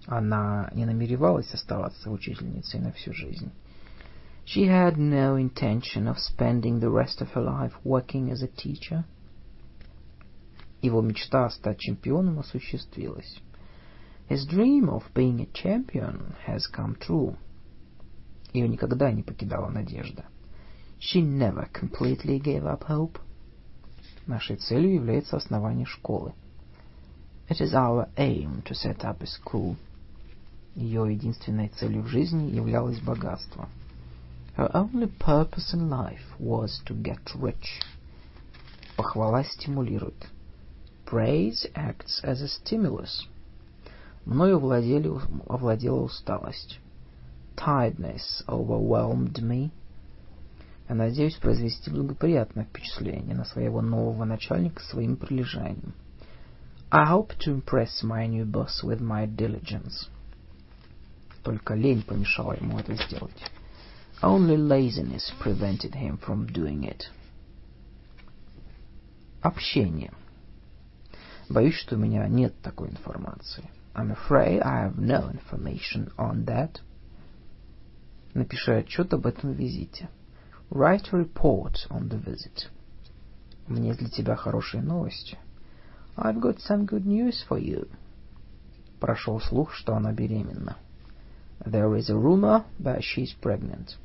Она не намеревалась оставаться учительницей на всю жизнь. She had no intention of spending the rest of her life working as a teacher. Его мечта стать чемпионом осуществилась. His dream of being a champion has come true. Ее никогда не покидала надежда. She never completely gave up hope. Нашей целью является основание школы. It is our aim to set up a school. Ее единственной целью в жизни являлось богатство. Her only purpose in life was to get rich. Похвала стимулирует. Praise acts as a stimulus. Мною владели, овладела усталость. Tiredness overwhelmed me. Я надеюсь произвести благоприятное впечатление на своего нового начальника своим прилежанием. I hope to impress my new boss with my diligence. Только лень помешала ему это сделать. Only laziness prevented him from doing it. Общение. Боюсь, что у меня нет такой информации. I'm afraid I have no information on that. Напиши отчет об этом визите. Write a report on the visit. У меня для тебя хорошие новости. I've got some good news for you. Прошел слух, что она беременна. There is a rumor that she's pregnant.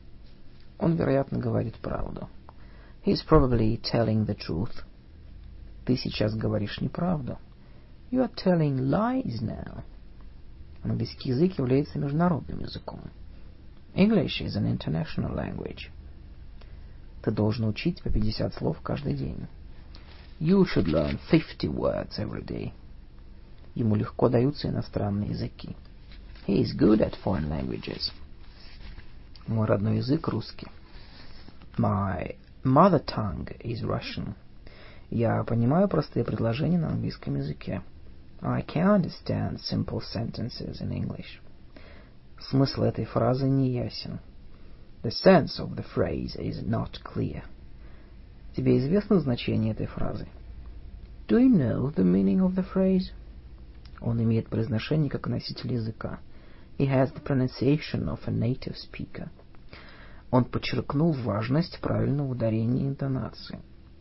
Он, вероятно, говорит правду. He is probably telling the truth. Ты сейчас говоришь неправду. You are telling lies now. Английский язык является международным языком. English is an international language. Ты должен учить по 50 слов каждый день. You should learn 50 words every day. Ему легко даются иностранные языки. He is good at foreign languages. Мой родной язык русский. My mother tongue is Russian. Я понимаю простые предложения на английском языке. I can understand simple sentences in English. Смысл этой фразы не ясен. The sense of the phrase is not clear. Тебе известно значение этой фразы? Do you know the meaning of the phrase? Он имеет произношение как носитель языка. He has the pronunciation of a native speaker. Он подчеркнул важность правильного ударения и интонации.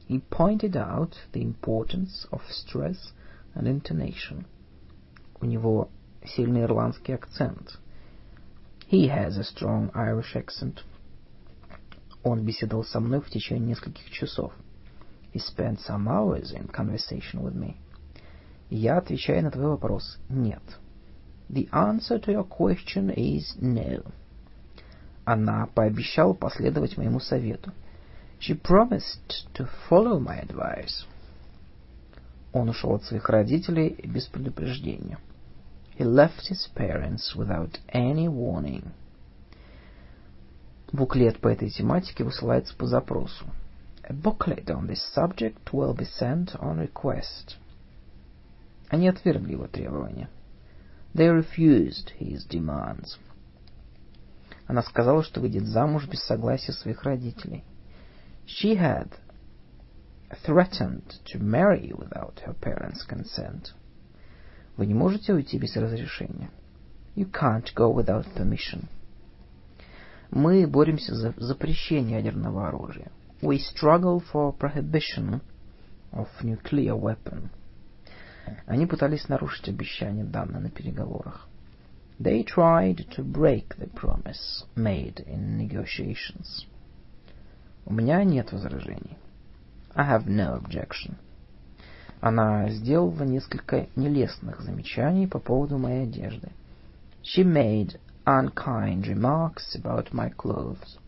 He pointed out the importance of stress and intonation. У него сильный ирландский акцент. He has a strong Irish accent. Он беседовал со мной в течение нескольких часов. He spent some hours in conversation with me. Я отвечаю на твой вопрос «нет». The answer to your question is no. Она пообещала последовать моему совету. She promised to follow my advice. Он ушел от своих родителей без предупреждения. He left his parents without any warning. Буклет по этой тематике высылается по запросу. A booklet on this subject will be sent on request. Они отвергли его требования. They refused his demands. Она сказала, что выйдет замуж без согласия своих родителей. She had threatened to marry without her parents' consent. Вы не можете уйти без разрешения. You can't go without permission. Мы боремся за запрещение ядерного оружия. We struggle for prohibition of nuclear weapon. Они пытались нарушить обещание, данное на переговорах. They tried to break the promise made in negotiations. У меня нет возражений. I have no objection. Она сделала несколько нелестных замечаний по поводу моей одежды. She made unkind remarks about my clothes.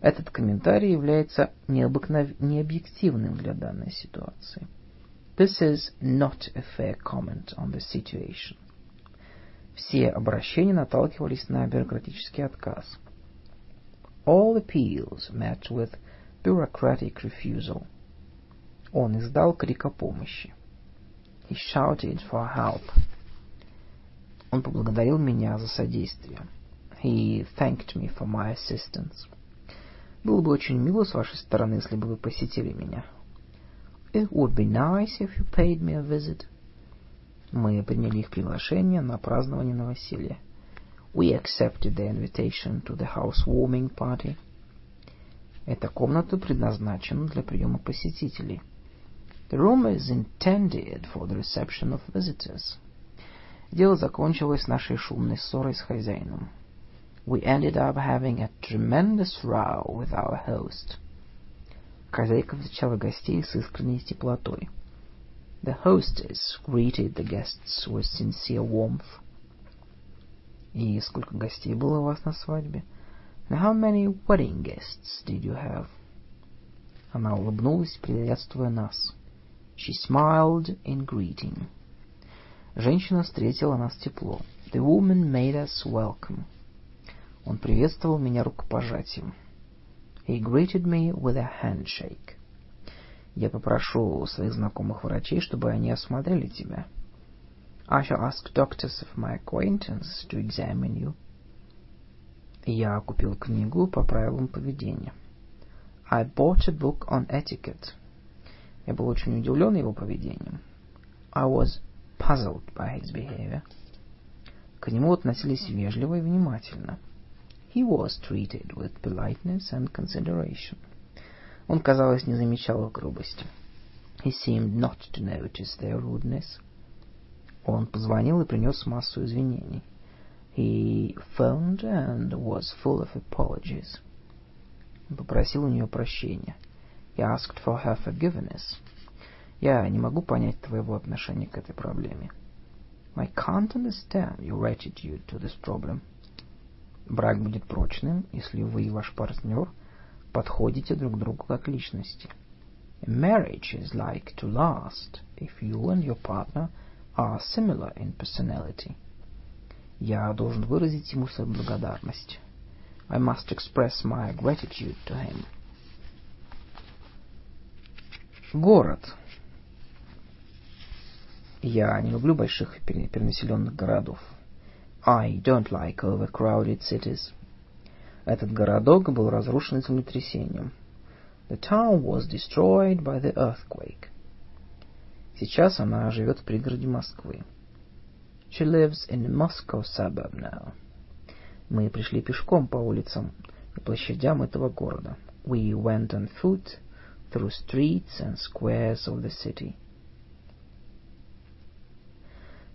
Этот комментарий является необыкнов... необъективным для данной ситуации. This is not a fair comment on the situation. Все обращения наталкивались на бюрократический отказ. All appeals met with bureaucratic refusal. Он издал крик о помощи. He shouted for help. Он поблагодарил меня за содействие. He thanked me for my assistance. Было бы очень мило с вашей стороны, если бы вы посетили меня. It would be nice if you paid me a visit. Мы приняли их приглашение на празднование новоселья. We accepted the invitation to the housewarming party. Эта комната предназначена для приема посетителей. The room is intended for the reception of visitors. Дело закончилось нашей шумной ссорой с хозяином. We ended up having a tremendous row with our host. Хозяйка встречала гостей с искренней теплотой. The hostess greeted the guests with sincere warmth. И сколько гостей было у вас на свадьбе? And how many wedding guests did you have? Она улыбнулась, приветствуя нас. She smiled in greeting. Женщина встретила нас тепло. The woman made us welcome. Он приветствовал меня рукопожатием. He greeted me with a handshake. Я попрошу своих знакомых врачей, чтобы они осмотрели тебя. I shall ask doctors of my acquaintance to examine you. Я купил книгу по правилам поведения. I bought a book on etiquette. Я был очень удивлен его поведением. I was puzzled by his behavior. К нему относились вежливо и внимательно. He was treated with politeness and consideration. Он, казалось, не замечал их грубости. He seemed not to notice their rudeness. Он позвонил и принес массу извинений. He phoned and was full of apologies. Он попросил у нее прощения. He asked for her forgiveness. Я не могу понять твоего отношения к этой проблеме. I can't understand your attitude to this problem. Брак будет прочным, если вы и ваш партнер подходите друг другу как личности. A marriage is like to last if you and your partner are similar in personality. Я должен выразить ему свою благодарность. I must express my gratitude to him. Город. Я не люблю больших перенаселенных городов. I don't like overcrowded cities. Этот городок был разрушен землетрясением. The town was destroyed by the earthquake. Сейчас она живет в пригороде Москвы. She lives in a Moscow suburb now. Мы пришли пешком по улицам и площадям этого города. We went on foot through streets and squares of the city.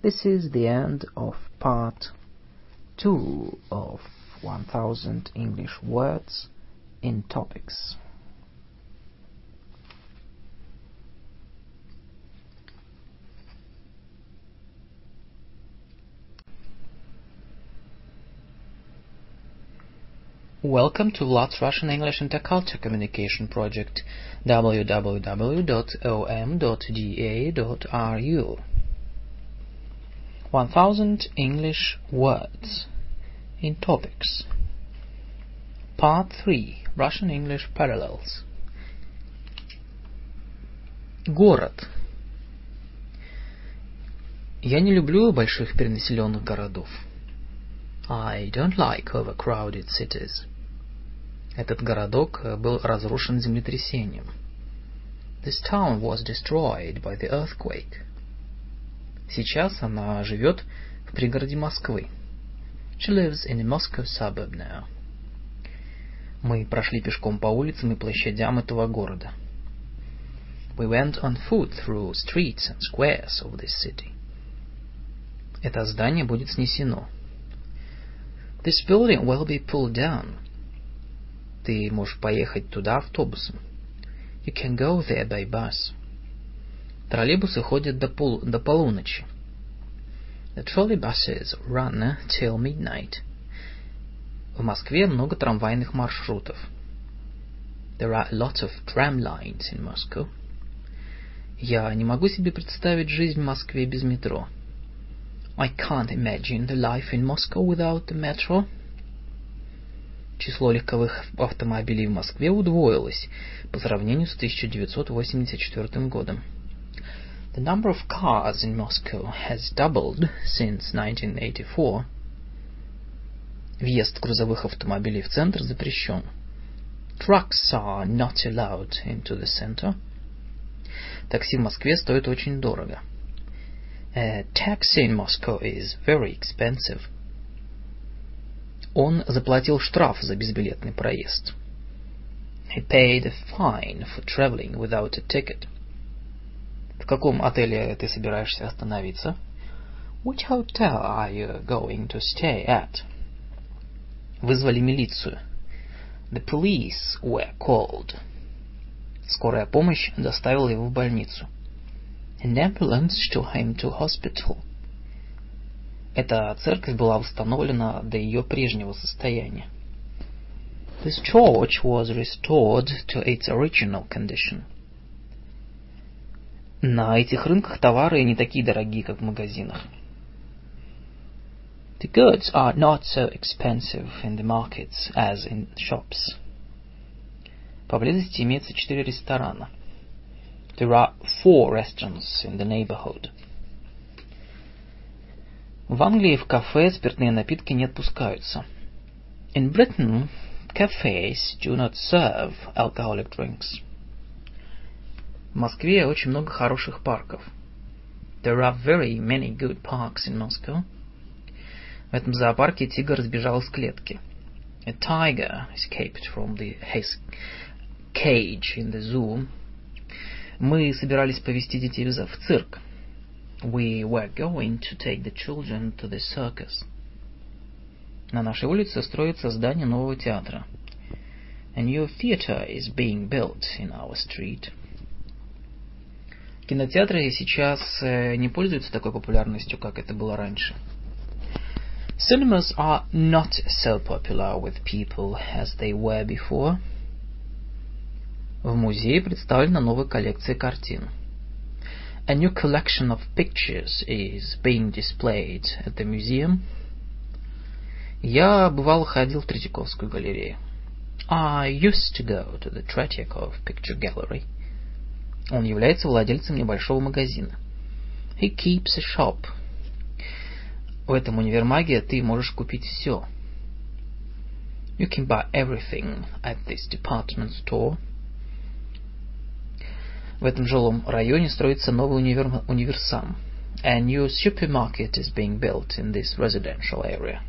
This is the end of part 2 of 1000 English words in topics. Welcome to Vlad's Russian English Intercultural Communication Project www.om.da.ru 1000 English Words in Topics Part 3 Russian English Parallels Город Я не люблю больших перенаселенных городов. I don't like overcrowded cities. Этот городок был разрушен землетрясением. This town was destroyed by the earthquake. Сейчас она живет в пригороде Москвы. She lives in a Moscow suburb now. Мы прошли пешком по улицам и площадям этого города. We went on foot through streets and squares of this city. Это здание будет снесено. This building will be pulled down. Ты можешь поехать туда автобусом. You can go there by bus. Троллейбусы ходят до, пол, до полуночи. The trolleybuses run till midnight. В Москве много трамвайных маршрутов. There are a lot of tram lines in Moscow. Я не могу себе представить жизнь в Москве без метро. I can't imagine the life in Moscow without the metro. Число легковых автомобилей в Москве удвоилось по сравнению с 1984 годом. The number of cars in Moscow has doubled since 1984. Въезд грузовых автомобилей в центр запрещен. Trucks are not allowed into the center. Такси в Москве стоит очень дорого. A taxi in Moscow is very expensive. Он заплатил штраф за безбилетный проезд. He paid a fine for traveling without a ticket. В каком отеле ты собираешься остановиться? Which hotel are you going to stay at? Вызвали милицию. The police were called. Скорая помощь доставила его в больницу. An ambulance took him to hospital. Эта церковь была восстановлена до ее прежнего состояния. This church was restored to its original condition. На этих рынках товары не такие дорогие, как в магазинах. The goods are not so expensive in the markets as in shops. Поблизости имеется четыре ресторана. There are four restaurants in the neighborhood. В Англии в кафе спиртные напитки не отпускаются. In Britain, cafes do not serve alcoholic drinks. В Москве очень много хороших парков. There are very many good parks in Moscow. В этом зоопарке тигр сбежал из клетки. A tiger escaped from the his cage in the zoo. Мы собирались повезти детей в цирк. We were going to take the children to the circus. На нашей улице строится здание нового театра. A new theater is being built in our street. Кинотеатры сейчас не пользуются такой популярностью, как это было раньше. Cinemas are not so popular with people as they were before. В музее представлена новая коллекция картин. A new collection of pictures is being displayed at the museum. Я бывал ходил в Третьяковскую галерею. I used to go to the Tretyakov Picture Gallery. Он является владельцем небольшого магазина. He keeps a shop. В этом универмаге ты можешь купить все. You can buy everything at this department store. В этом жилом районе строится новый универ... универсам. A new supermarket is being built in this residential area.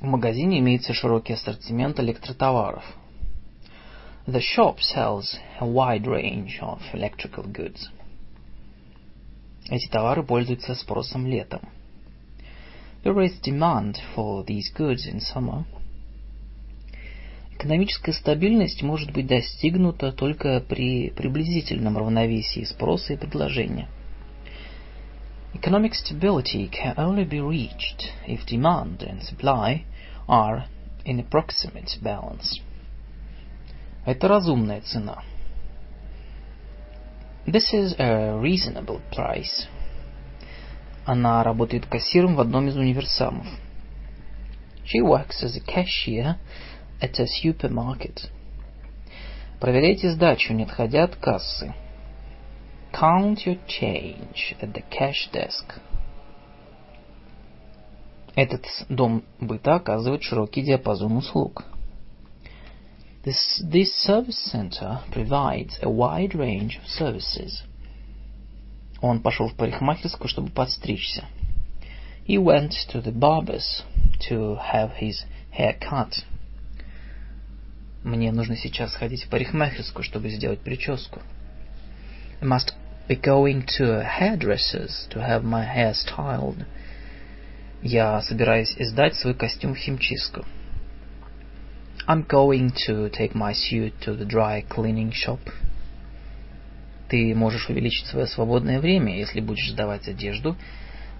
В магазине имеется широкий ассортимент электротоваров. The shop sells a wide range of electrical goods. Эти товары пользуются спросом летом. There is demand for these goods in summer. Экономическая стабильность может быть достигнута только при приблизительном равновесии спроса и предложения. Economic stability can only be reached if demand and supply are in approximate balance. Это разумная цена. This is a reasonable price. Она работает кассиром в одном из универсамов. She works as a cashier at a supermarket. Проверяйте сдачу, не отходя от кассы. Count your change at the cash desk. Этот дом быта оказывает широкий диапазон услуг. This, this service center provides a wide range of services. Он пошел в парикмахерскую, чтобы подстричься. He went to the barber's to have his hair cut. Мне нужно сейчас сходить в парикмахерскую, чтобы сделать прическу. I must be going to a hairdresser's to have my hair styled. Я собираюсь сдать свой костюм в химчистку. I'm going to take my suit to the dry cleaning shop. Ты можешь увеличить свое свободное время, если будешь сдавать одежду,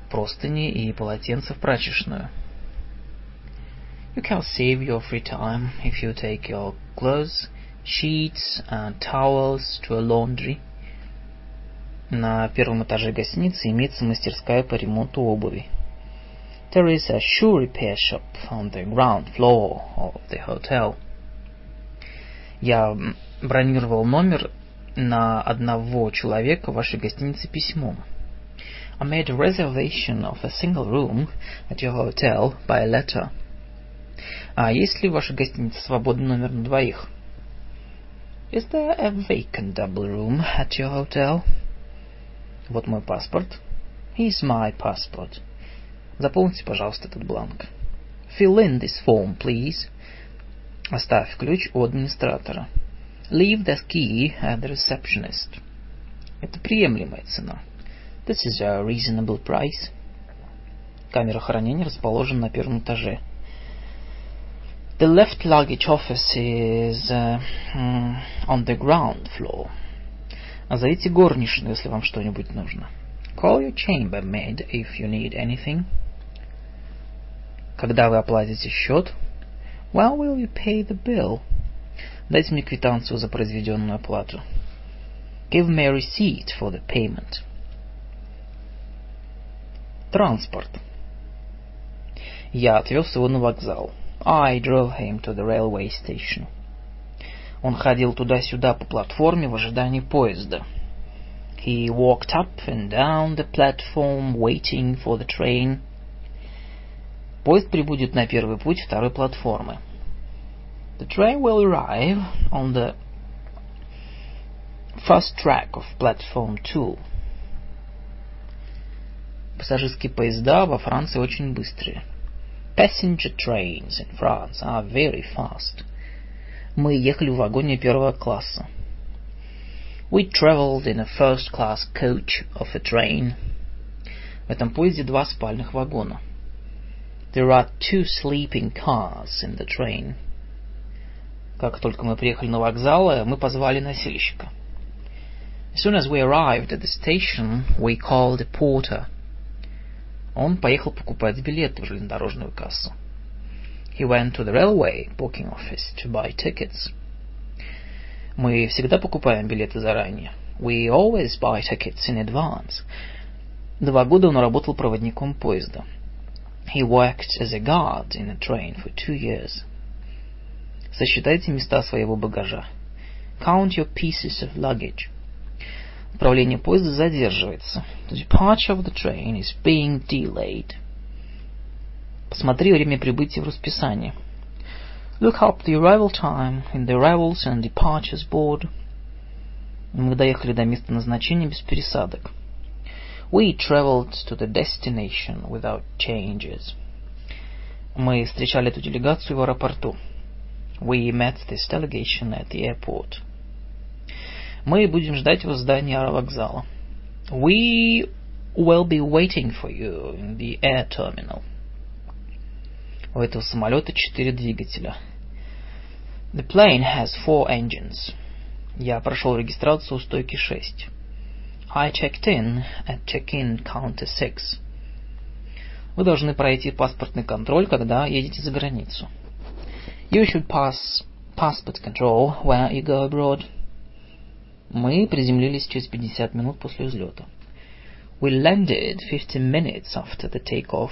простыни и полотенца в прачечную. You can save your free time if you take your clothes, sheets and towels to a laundry. На первом этаже гостиницы имеется мастерская по ремонту обуви. There is a shoe repair shop on the ground floor of the hotel. Я бронировал номер на одного человека в вашей гостинице письмом. I made a reservation of a single room at your hotel by letter. А есть ли в вашей гостинице свободный номер на двоих? Is there a vacant double room at your hotel? Вот мой паспорт. Here's my passport. Заполните, пожалуйста, этот бланк. Fill in this form, please. Оставь ключ у администратора. Leave the key at the receptionist. Это приемлемая цена. This is a reasonable price. Камера хранения расположена на первом этаже. The left luggage office is uh, on the ground floor. Зовите горничную, если вам что-нибудь нужно. Call your chambermaid if you need anything. Когда вы оплатите счет, when will you pay the bill? Дайте мне квитанцию за произведенную оплату. Give me a receipt for the payment. Транспорт. Я отвез его на вокзал. I drove him to the railway station. Он ходил туда-сюда по платформе в ожидании поезда. He walked up and down the platform, waiting for the train. Поезд прибудет на первый путь второй платформы. The train will arrive on the first track of platform two. Пассажирские поезда во Франции очень быстрые. Passenger trains in France are very fast. Мы ехали в вагоне первого класса. We traveled in a first-class coach of a train. В этом поезде два спальных вагона. There are two sleeping cars in the train. Как только мы приехали на вокзал, мы позвали носильщика. As soon as we arrived at the station, we called a porter. Он поехал покупать билеты в железнодорожную кассу. He went to the railway booking office to buy tickets. Мы всегда покупаем билеты заранее. We always buy tickets in advance. Два года он работал проводником поезда. He worked as a guard in a train for two years. Сосчитайте места своего багажа. Count your pieces of luggage. Отправление поезда задерживается. The departure of the train is being delayed. Посмотри время прибытия в расписании. Look up the arrival time in the arrivals and departures board. Мы доехали до места назначения без пересадок. We traveled to the destination without changes. Мы встречали эту делегацию в аэропорту. We met this delegation at the airport. Мы будем ждать вас в здании аэровокзала. We will be waiting for you in the air terminal. У этого самолета четыре двигателя. The plane has four engines. Я прошел регистрацию у стойки 6. I checked in at check-in counter 6. Вы должны пройти паспортный контроль, когда едете за границу. You should pass passport control when you go abroad. Мы приземлились через 50 минут после взлета. We landed 15 minutes after the takeoff.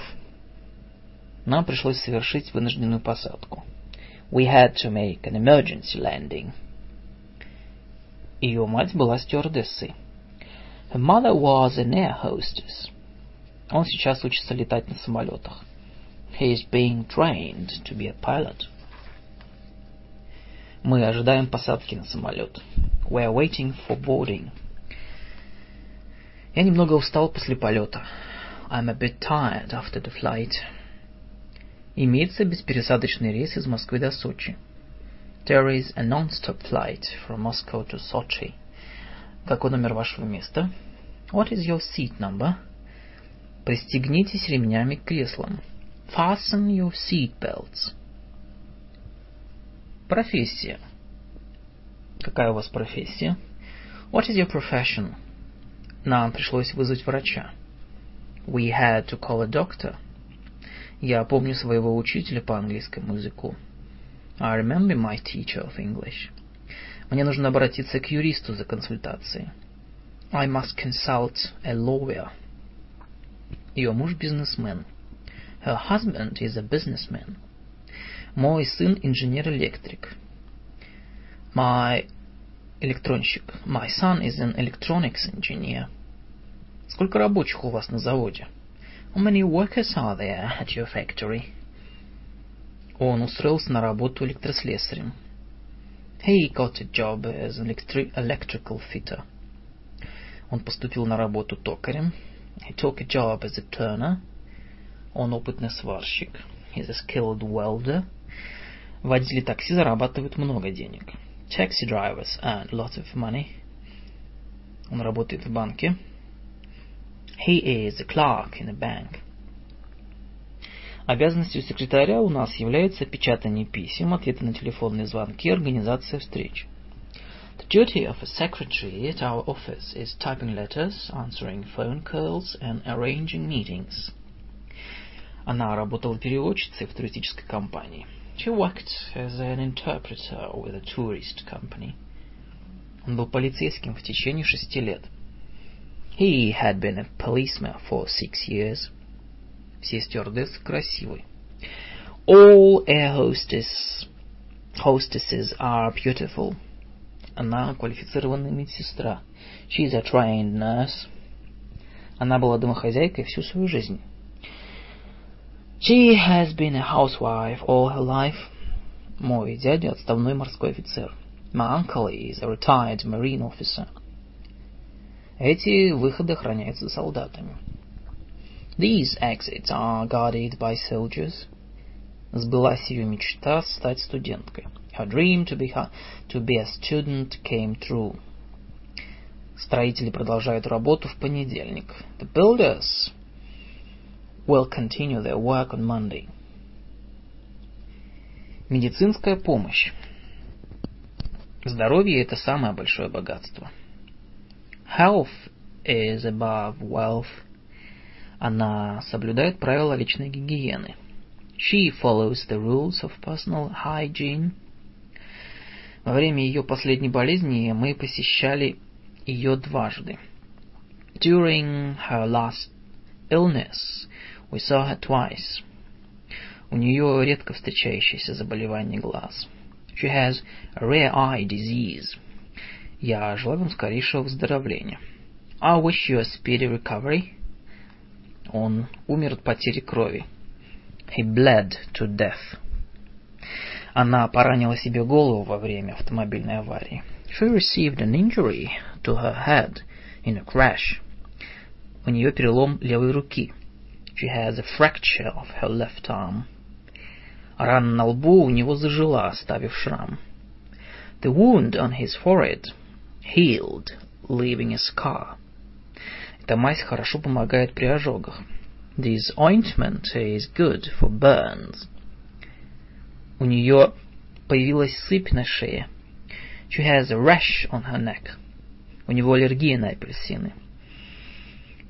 Нам пришлось совершить вынужденную посадку. We had to make an emergency landing. Ее мать была стюардессой. Her mother was an air hostess. Он сейчас учится летать на самолетах. He is being trained to be a pilot. Мы ожидаем посадки на самолет. We are waiting for boarding. Я немного устал после полета. I'm a bit tired after the flight. Имеется беспересадочный рейс из Москвы до Сочи. There is a non-stop flight from Moscow to Sochi. Какой номер вашего места? What is your seat number? Пристегнитесь ремнями к креслам. Fasten your seat belts. Профессия. Какая у вас профессия? What is your profession? Нам пришлось вызвать врача. We had to call a doctor. Я помню своего учителя по английскому языку. I remember my teacher of English. Мне нужно обратиться к юристу за консультацией. I must consult a lawyer. Ее муж бизнесмен. Her husband is a businessman. Мой сын инженер-электрик. My электронщик. My son is an electronics engineer. Сколько рабочих у вас на заводе? How many workers are there at your factory? Он устроился на работу электрослесарем. He got a job as an electri- electrical fitter. Он поступил на работу токарем. He took a job as a turner. Он опытный сварщик. He's a skilled welder. Водители такси зарабатывают много денег. Taxi drivers earn a lot of money. Он работает в банке. He is a clerk in a bank. Обязанностью секретаря у нас является печатание писем, ответы на телефонные звонки, организация встреч. The duty of a secretary at our office is typing letters, answering phone calls and arranging meetings. Она работала переводчицей в туристической компании. She worked as an interpreter with a tourist company. Он был полицейским в течение шести лет. He had been a policeman for six years. Все стюардессы красивые. All air hostess, hostesses are beautiful. Она квалифицированная медсестра. She is a trained nurse. Она была домохозяйкой всю свою жизнь. She has been a housewife all her life. Мой дядя отставной морской офицер. My uncle is a retired marine officer. Эти выходы охраняются солдатами. These exits are guarded by soldiers. Сбылась ее мечта стать студенткой. Her dream to be, to be a student came true. Строители продолжают работу в понедельник. The builders will continue their work on Monday. Медицинская помощь. Здоровье – это самое большое богатство. Health is above wealth. Она соблюдает правила личной гигиены. She follows the rules of personal hygiene. Во время ее последней болезни мы посещали ее дважды. During her last illness, we saw her twice. У нее редко встречающееся заболевание глаз. She has a rare eye disease. Я желаю вам скорейшего выздоровления. I wish you a speedy recovery. Он умер от потери крови. He bled to death. Она поранила себе голову во время автомобильной аварии. She received an injury to her head in a crash. У нее перелом левой руки. She has a fracture of her left arm. Рана на лбу у него зажила, оставив шрам. The wound on his forehead healed, leaving a scar. Эта мазь хорошо помогает при ожогах. This ointment is good for burns. У нее появилась сыпь на шее. She has a rash on her neck. У него аллергия на апельсины.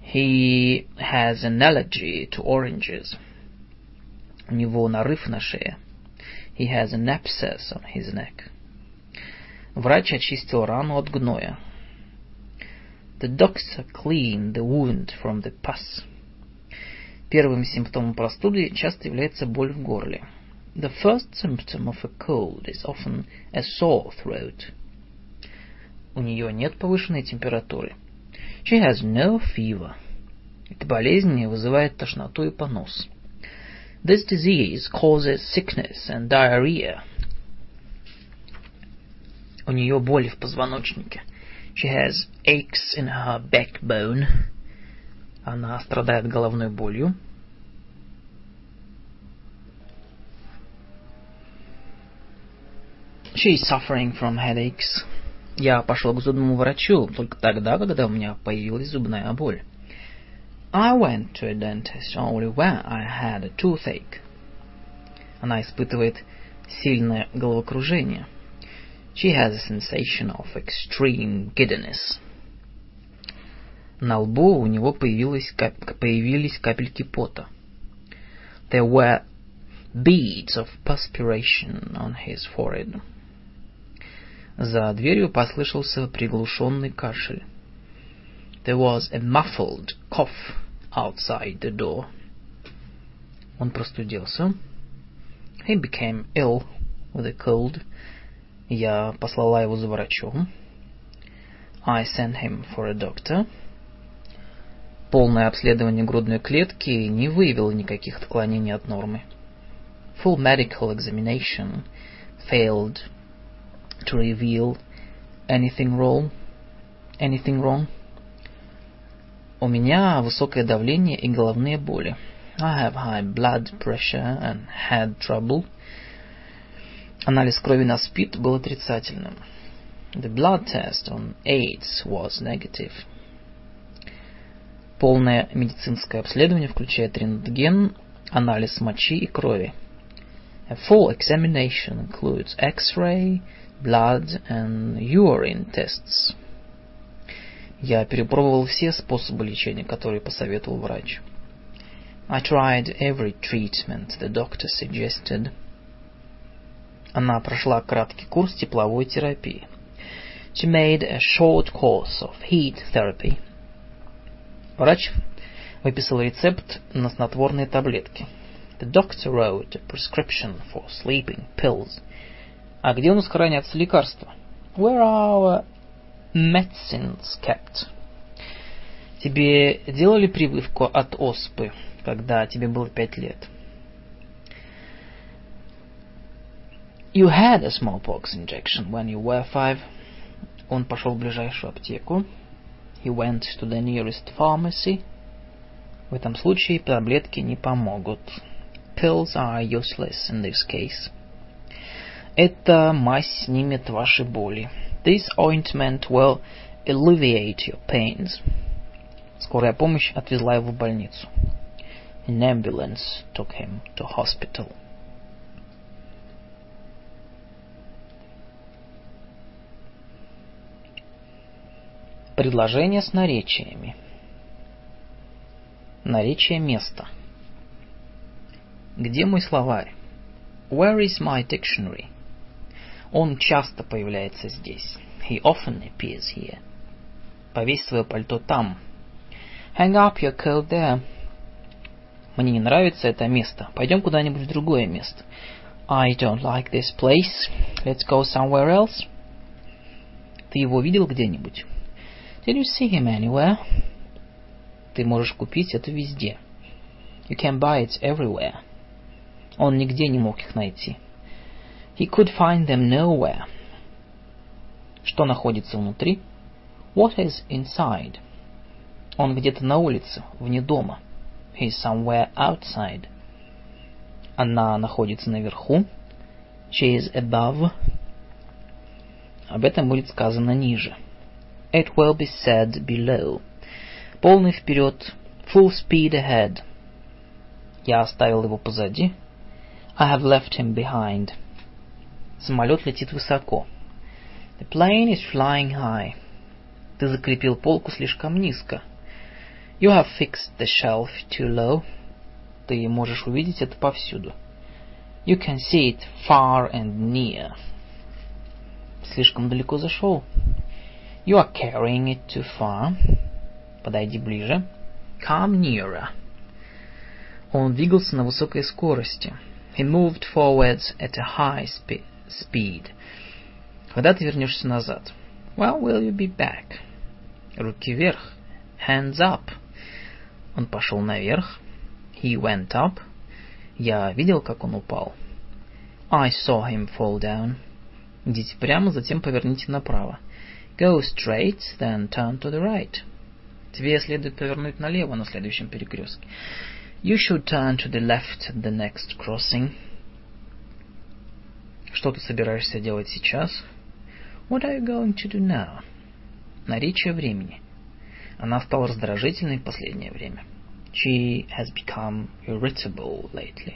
He has an allergy to oranges. У него нарыв на шее. He has an abscess on his neck. Врач очистил рану от гноя. The doctor cleaned the wound from the pus. Первым симптомом простуды часто является боль в горле. The first symptom of a cold is often a sore throat. У нее нет повышенной температуры. She has no fever. Эта болезнь вызывает тошноту и понос. This disease causes sickness and diarrhea. У нее боли в позвоночнике. She has aches in her backbone. Она страдает головной болью. She is suffering from headaches. Я пошел к зубному врачу только тогда, когда у меня появилась зубная боль. I went to a dentist only when I had a toothache. Она испытывает сильное головокружение. She has a sensation of extreme giddiness. На лбу у него появились, появились капельки пота. There were beads of perspiration on his forehead. За дверью послышался приглушенный кашель. There was a muffled cough outside the door. Он простудился. He became ill with a cold. Я послала его за врачом. I sent him for a doctor. Полное обследование грудной клетки не выявило никаких отклонений от нормы. Full medical examination failed to reveal anything wrong. Anything wrong. У меня высокое давление и головные боли. I have high blood pressure and head trouble. Анализ крови на СПИД был отрицательным. The blood test on AIDS was negative. Полное медицинское обследование включает рентген, анализ мочи и крови. A full examination includes X-ray, blood and urine tests. Я перепробовал все способы лечения, которые посоветовал врач. I tried every treatment the doctor suggested. Она прошла краткий курс тепловой терапии. She made a short course of heat therapy. Врач выписал рецепт на снотворные таблетки. The doctor wrote a prescription for sleeping pills. А где у нас хранятся лекарства? Where are our medicines kept? Тебе делали прививку от оспы, когда тебе было пять лет? You had a smallpox injection when you were five. Он пошел в ближайшую аптеку. He went to the nearest pharmacy. В этом случае таблетки не помогут. Pills are useless in this case. Эта мазь снимет ваши боли. This ointment will alleviate your pains. Скорая помощь отвезла его в больницу. An ambulance took him to hospital. Предложение с наречиями. Наречие места. Где мой словарь? Where is my dictionary? Он часто появляется здесь. He often appears here. Повесь свое пальто там. Hang up your coat there. Мне не нравится это место. Пойдем куда-нибудь в другое место. I don't like this place. Let's go somewhere else. Ты его видел где-нибудь? Did you see him anywhere? Ты можешь купить это везде. You can buy it everywhere. Он нигде не мог их найти. He could find them nowhere. Что находится внутри? What is inside? Он где-то на улице, вне дома. He is somewhere outside. Она находится наверху. She is above. Об этом будет сказано ниже. It will be said below. Полный вперед. Full speed ahead. Я оставил его позади. I have left him behind. Самолет летит высоко. The plane is flying high. Ты закрепил полку слишком низко. You have fixed the shelf too low. Ты можешь увидеть это повсюду. You can see it far and near. Слишком далеко зашел. You are carrying it too far. Подойди ближе. Come nearer. Он двигался на высокой скорости. He moved forwards at a high spe speed. Когда ты вернешься назад? When will you be back? Руки вверх. Hands up. Он пошел наверх. He went up. Я видел, как он упал. I saw him fall down. Идите прямо, затем поверните направо. Go straight, then turn to the right. Тебе следует повернуть налево на следующем перекрестке. You should turn to the left at the next crossing. Что ты собираешься делать сейчас? What are you going to do now? Наречие времени. Она стала раздражительной в последнее время. She has become irritable lately.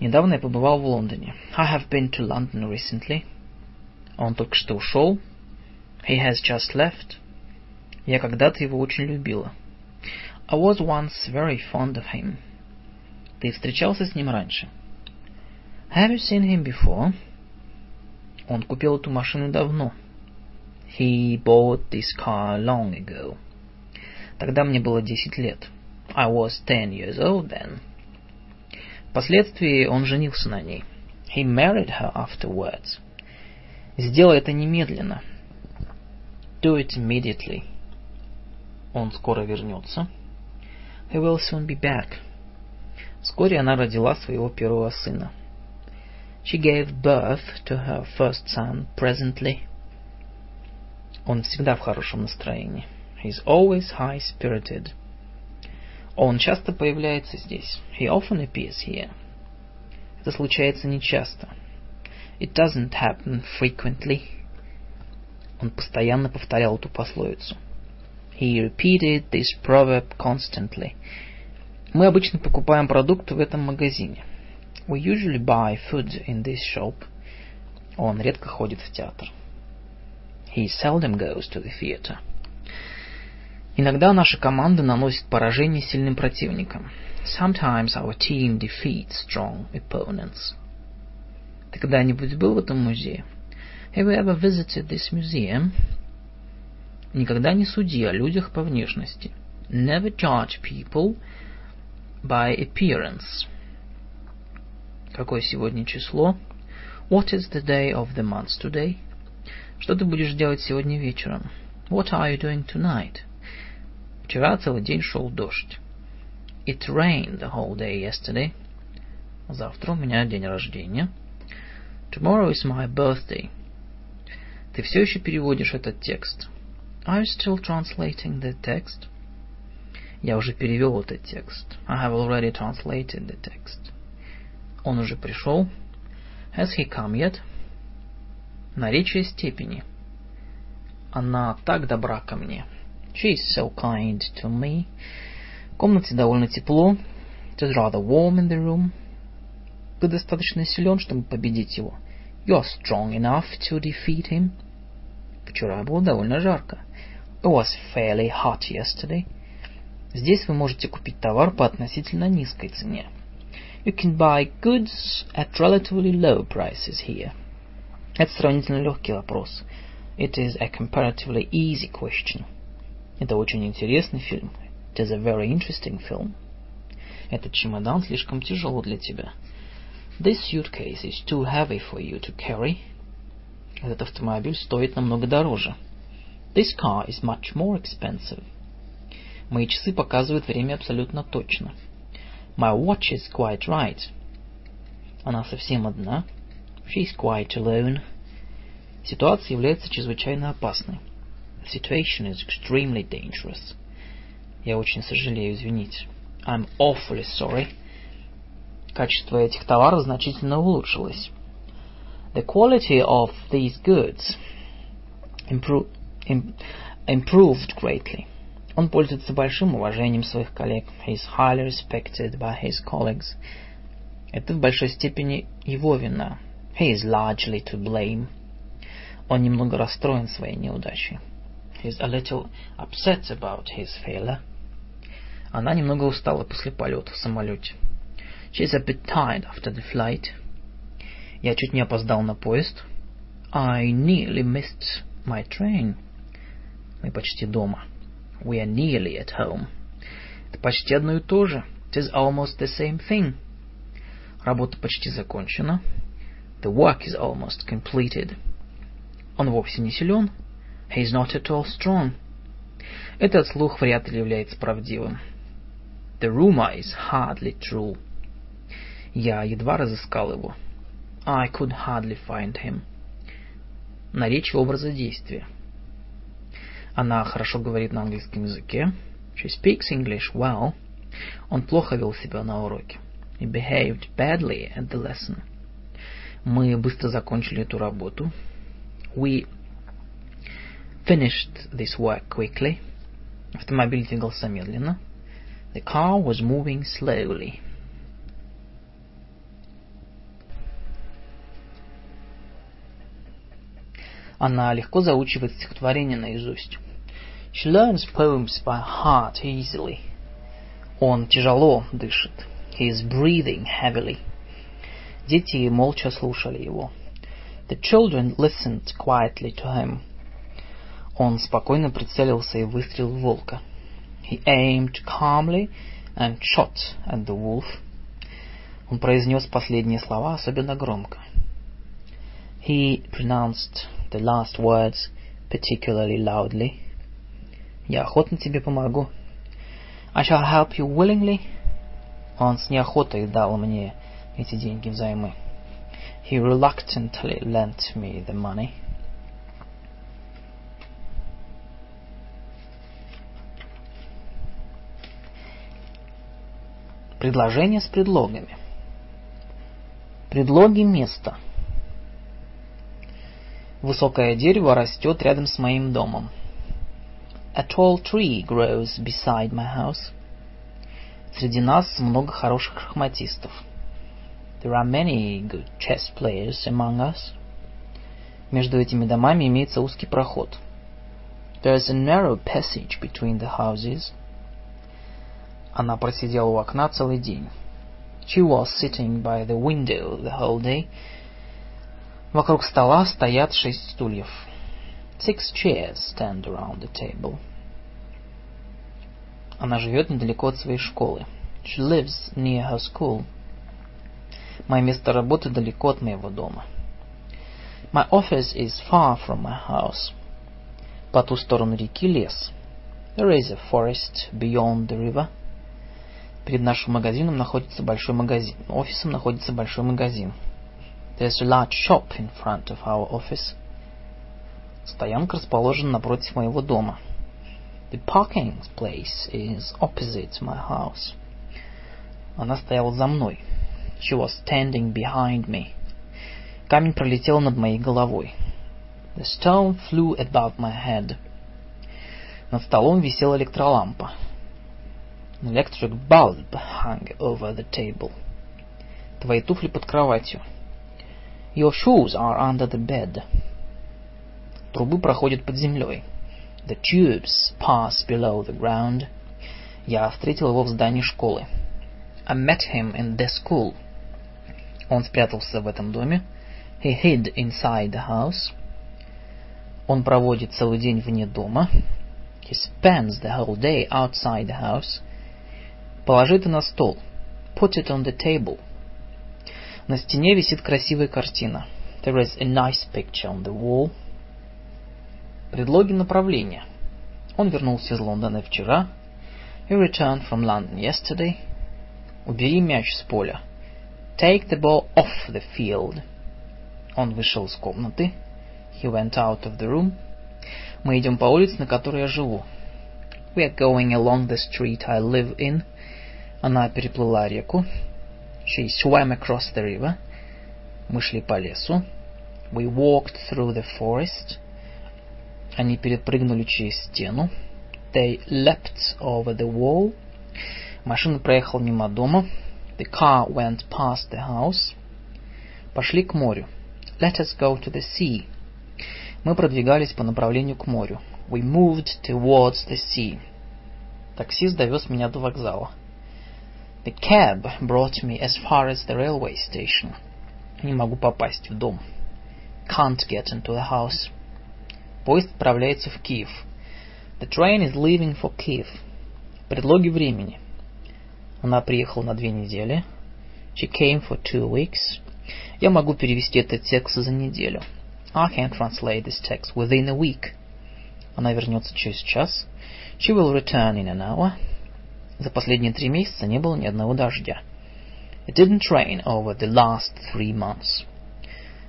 Недавно я побывал в Лондоне. I have been to London recently. Он только что ушел. He has just left. Я когда-то его очень любила. I was once very fond of him. Ты встречался с ним раньше? Have you seen him before? Он купил эту машину давно. He bought this car long ago. Тогда мне было десять лет. I was ten years old then. Впоследствии он женился на ней. He married her afterwards. Сделай это немедленно. Do it immediately. Он скоро вернется. He will soon be back. Вскоре она родила своего первого сына. She gave birth to her first son presently. Он всегда в хорошем настроении. He's always high-spirited. Он часто появляется здесь. He often appears here. Это случается нечасто. It doesn't happen frequently. Он постоянно повторял эту пословицу. He repeated this proverb constantly. Мы обычно покупаем продукты в этом магазине. We usually buy food in this shop. Он редко ходит в театр. He seldom goes to the theater. Иногда наша команда наносит поражение сильным противникам. Sometimes our team defeats strong opponents. Ты когда-нибудь был в этом музее? Have you ever visited this museum? Никогда не суди о людях по внешности. Never judge people by appearance. Какое сегодня число? What is the day of the month today? Что ты будешь делать сегодня вечером? What are you doing tonight? Вчера целый день шел дождь. It rained the whole day yesterday. Завтра у меня день рождения. Tomorrow is my birthday. Ты все еще переводишь этот текст. Are you still translating the text? Я уже перевел этот текст. I have already translated the text. Он уже пришел. Has he come yet? Наречие степени. Она так добра ко мне. She is so kind to me. В комнате довольно тепло. It is rather warm in the room. Ты достаточно силен, чтобы победить его. You are strong enough to defeat him. Вчера было довольно жарко. It was fairly hot yesterday. Здесь вы можете купить товар по относительно низкой цене. You can buy goods at relatively low prices here. Это сравнительно легкий вопрос. It is a comparatively easy question. Это очень интересный фильм. It is a very interesting film. Этот чемодан слишком тяжел для тебя. This suitcase is too heavy for you to carry. Этот автомобиль стоит намного дороже. This car is much more expensive. Мои часы показывают время абсолютно точно. My watch is quite right. Она совсем одна. She is quite alone. Ситуация является чрезвычайно опасной. The situation is extremely dangerous. Я очень сожалею, извините. I'm awfully sorry. Качество этих товаров значительно улучшилось. The quality of these goods impro im improved greatly. Он пользуется большим уважением своих коллег. He is highly respected by his colleagues. Это в большой степени его вина. He is largely to blame. Он немного расстроен своей неудачей. He is a little upset about his failure. Она немного устала после полета в самолете. She is a bit tired after the flight. Я чуть не опоздал на поезд. I nearly missed my train. Мы почти дома. We are nearly at home. Это почти одно и то же. It is almost the same thing. Работа почти закончена. The work is almost completed. Он вовсе не силен. He is not at all strong. Этот слух вряд ли является правдивым. The rumor is hardly true. Я едва разыскал его. I could hardly find him. Наречие образа действия. Она хорошо говорит на английском языке. She speaks English well. Он плохо вел себя на уроке. He behaved badly at the lesson. Мы быстро закончили эту работу. We finished this work quickly. Автомобиль двигался медленно. The car was moving slowly. Она легко заучивает стихотворение наизусть. She learns poems by heart easily. Он тяжело дышит. He is breathing heavily. Дети молча слушали его. The children listened quietly to him. Он спокойно прицелился и выстрелил в волка. He aimed calmly and shot at the wolf. Он произнес последние слова особенно громко. He pronounced the last words particularly loudly. Я охотно тебе помогу. I shall help you willingly. Он с неохотой дал мне эти деньги взаймы. He reluctantly lent me the money. Предложение с предлогами. Предлоги места – Высокое дерево растет рядом с моим домом. A tall tree grows beside my house. Среди нас много хороших шахматистов. There are many good chess players among us. Между этими домами имеется узкий проход. There is a narrow passage between the houses. Она просидела у окна целый день. She was sitting by the window the whole day Вокруг стола стоят шесть стульев. Six chairs stand around the table. Она живет недалеко от своей школы. She lives near her school. Мое место работы далеко от моего дома. My office is far from my house. По ту сторону реки лес. There is a forest beyond the river. Перед нашим магазином находится большой магазин. Офисом находится большой магазин. There's a large shop in front of our office. Стоянка расположена напротив моего дома. The parking place is opposite my house. Она стояла за мной. She was standing behind me. Камень пролетел над моей головой. The stone flew above my head. Над столом висела электролампа. An electric bulb hung over the table. Твои туфли под кроватью. Your shoes are under the bed. Трубы проходят под землей. The tubes pass below the ground. Я встретил его в здании школы. I met him in the school. Он спрятался в этом доме. He hid inside the house. Он проводит целый день вне дома. He spends the whole day outside the house. Положи это на стол. Put it on the table. На стене висит красивая картина. There is a nice picture on the wall. Предлоги направления. Он вернулся из Лондона вчера. He returned from London yesterday. Убери мяч с поля. Take the ball off the field. Он вышел из комнаты. He went out of the room. Мы идем по улице, на которой я живу. We are going along the street I live in. Она переплыла реку. She swam across the river. Мы шли по лесу. We walked through the forest. Они перепрыгнули через стену. They leapt over the wall. Машина проехала мимо дома. The car went past the house. Пошли к морю. Let us go to the sea. Мы продвигались по направлению к морю. We moved towards the sea. Таксист довез меня до вокзала. The cab brought me as far as the railway station. Не могу попасть в дом. Can't get into the house. Поезд отправляется в Киев. The train is leaving for Kiev. Предлоги времени. Она приехала на две недели. She came for two weeks. Я могу перевести этот текст за неделю. I can translate this text within a week. Она вернется через час. She will return in an hour. За последние три месяца не было ни одного дождя. It didn't rain over the last three months.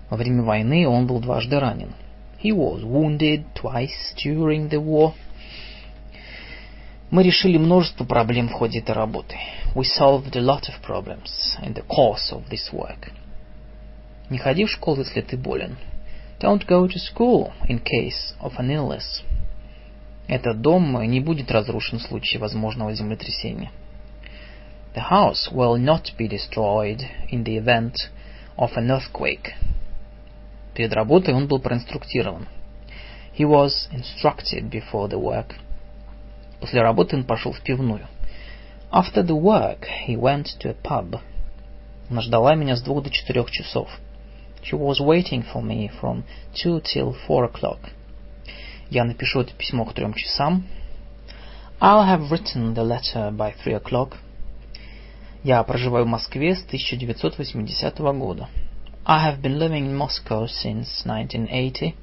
Во время войны он был дважды ранен. He was wounded twice during the war. Мы решили множество проблем в ходе этой работы. We solved a lot of problems in the course of this work. Не ходи в школу, если ты болен. Don't go to school in case of an illness. Этот дом не будет разрушен в случае возможного землетрясения. The house will not be destroyed in the event of an earthquake. Перед работой он был проинструктирован. He was instructed before the work. После работы он пошел в пивную. After the work, he went to a pub. Она ждала меня с двух до четырех часов. She was waiting for me from two till four o'clock. Я напишу это письмо к трем часам. I'll have written the letter by three o'clock. Я проживаю в Москве с 1980 года. I have been living in Moscow since 1980.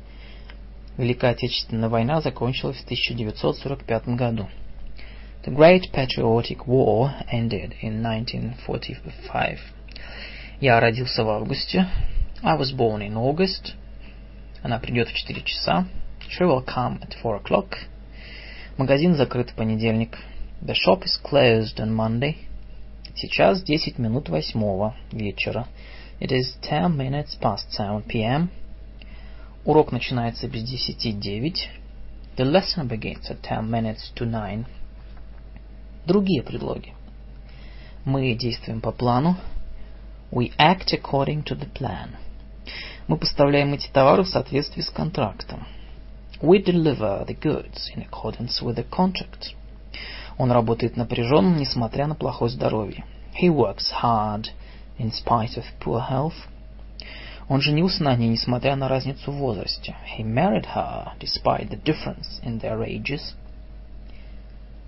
Великая Отечественная война закончилась в 1945 году. The Great Patriotic War ended in 1945. Я родился в августе. I was born in August. Она придет в 4 часа. She will come at four o'clock. Магазин закрыт в понедельник. The shop is closed on Monday. Сейчас десять минут восьмого вечера. It is ten minutes past seven p.m. Урок начинается без десяти девять. The lesson begins at ten minutes to nine. Другие предлоги. Мы действуем по плану. We act according to the plan. Мы поставляем эти товары в соответствии с контрактом. We deliver the goods in accordance with the contract. Он работает напряженно, несмотря на плохое здоровье. He works hard in spite of poor health. Он женился на ней, несмотря на разницу в возрасте. He married her despite the difference in their ages.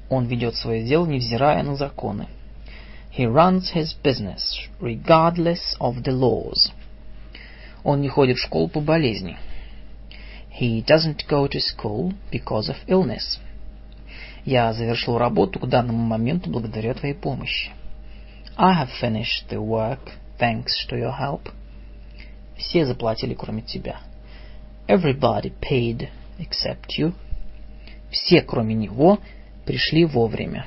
Он ведет свое дело, невзирая на законы. He runs his business regardless of the laws. Он не ходит в школу по болезни. He doesn't go to school because of illness. Я завершил работу к данному моменту благодаря твоей помощи. I have finished the work thanks to your help. Все заплатили, кроме тебя. Everybody paid except you. Все, кроме него, пришли вовремя.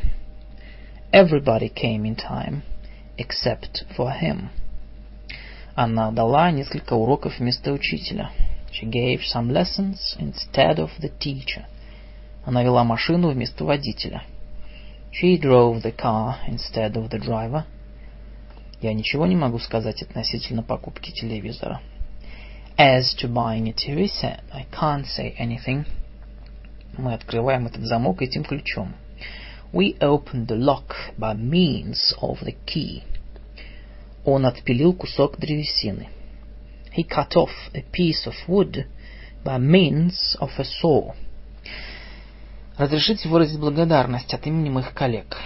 Everybody came in time except for him. Она дала несколько уроков вместо учителя. She gave some lessons instead of the teacher. Она вела машину вместо водителя. She drove the car instead of the driver. Я ничего не могу сказать относительно покупки телевизора. As to buying a TV set, I can't say anything. Мы открываем этот замок этим ключом. We open the lock by means of the key. Он отпилил кусок древесины. He cut off a piece of wood by means of a saw. Разрешите выразить благодарность от имени моих коллег.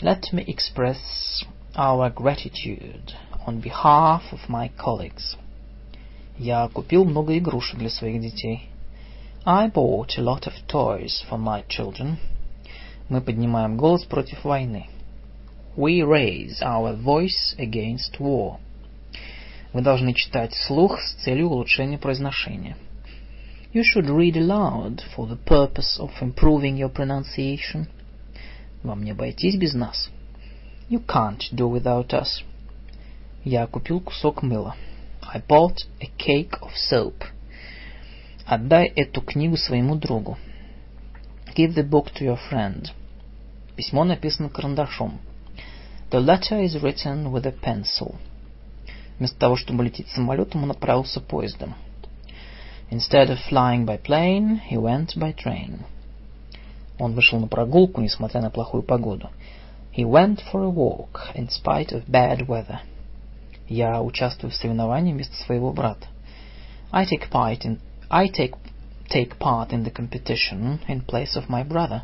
Let me express our gratitude on behalf of my colleagues. Я купил много игрушек для своих детей. I bought a lot of toys for my children. Мы поднимаем голос против войны. We raise our voice against war. Вы должны читать вслух с целью улучшения произношения. You should read aloud for the purpose of improving your pronunciation. Вам не обойтись без нас. You can't do without us. Я купил кусок мыла. I bought a cake of soap. Отдай эту книгу своему другу. Give the book to your friend. Письмо написано карандашом. The letter is written with a pencil. Вместо того, чтобы лететь самолетом, он отправился поездом. Instead of flying by plane, he went by train. Он вышел на прогулку, несмотря на плохую погоду. He went for a walk, in spite of bad weather. Я участвую в соревновании вместо своего брата. I take part in I take take part in the competition in place of my brother.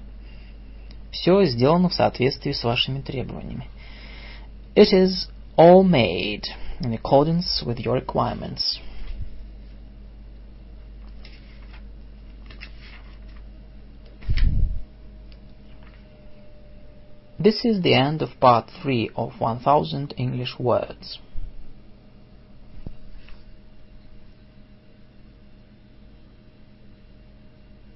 Все сделано в соответствии с вашими требованиями. It is all made in accordance with your requirements. This is the end of part 3 of 1000 English words.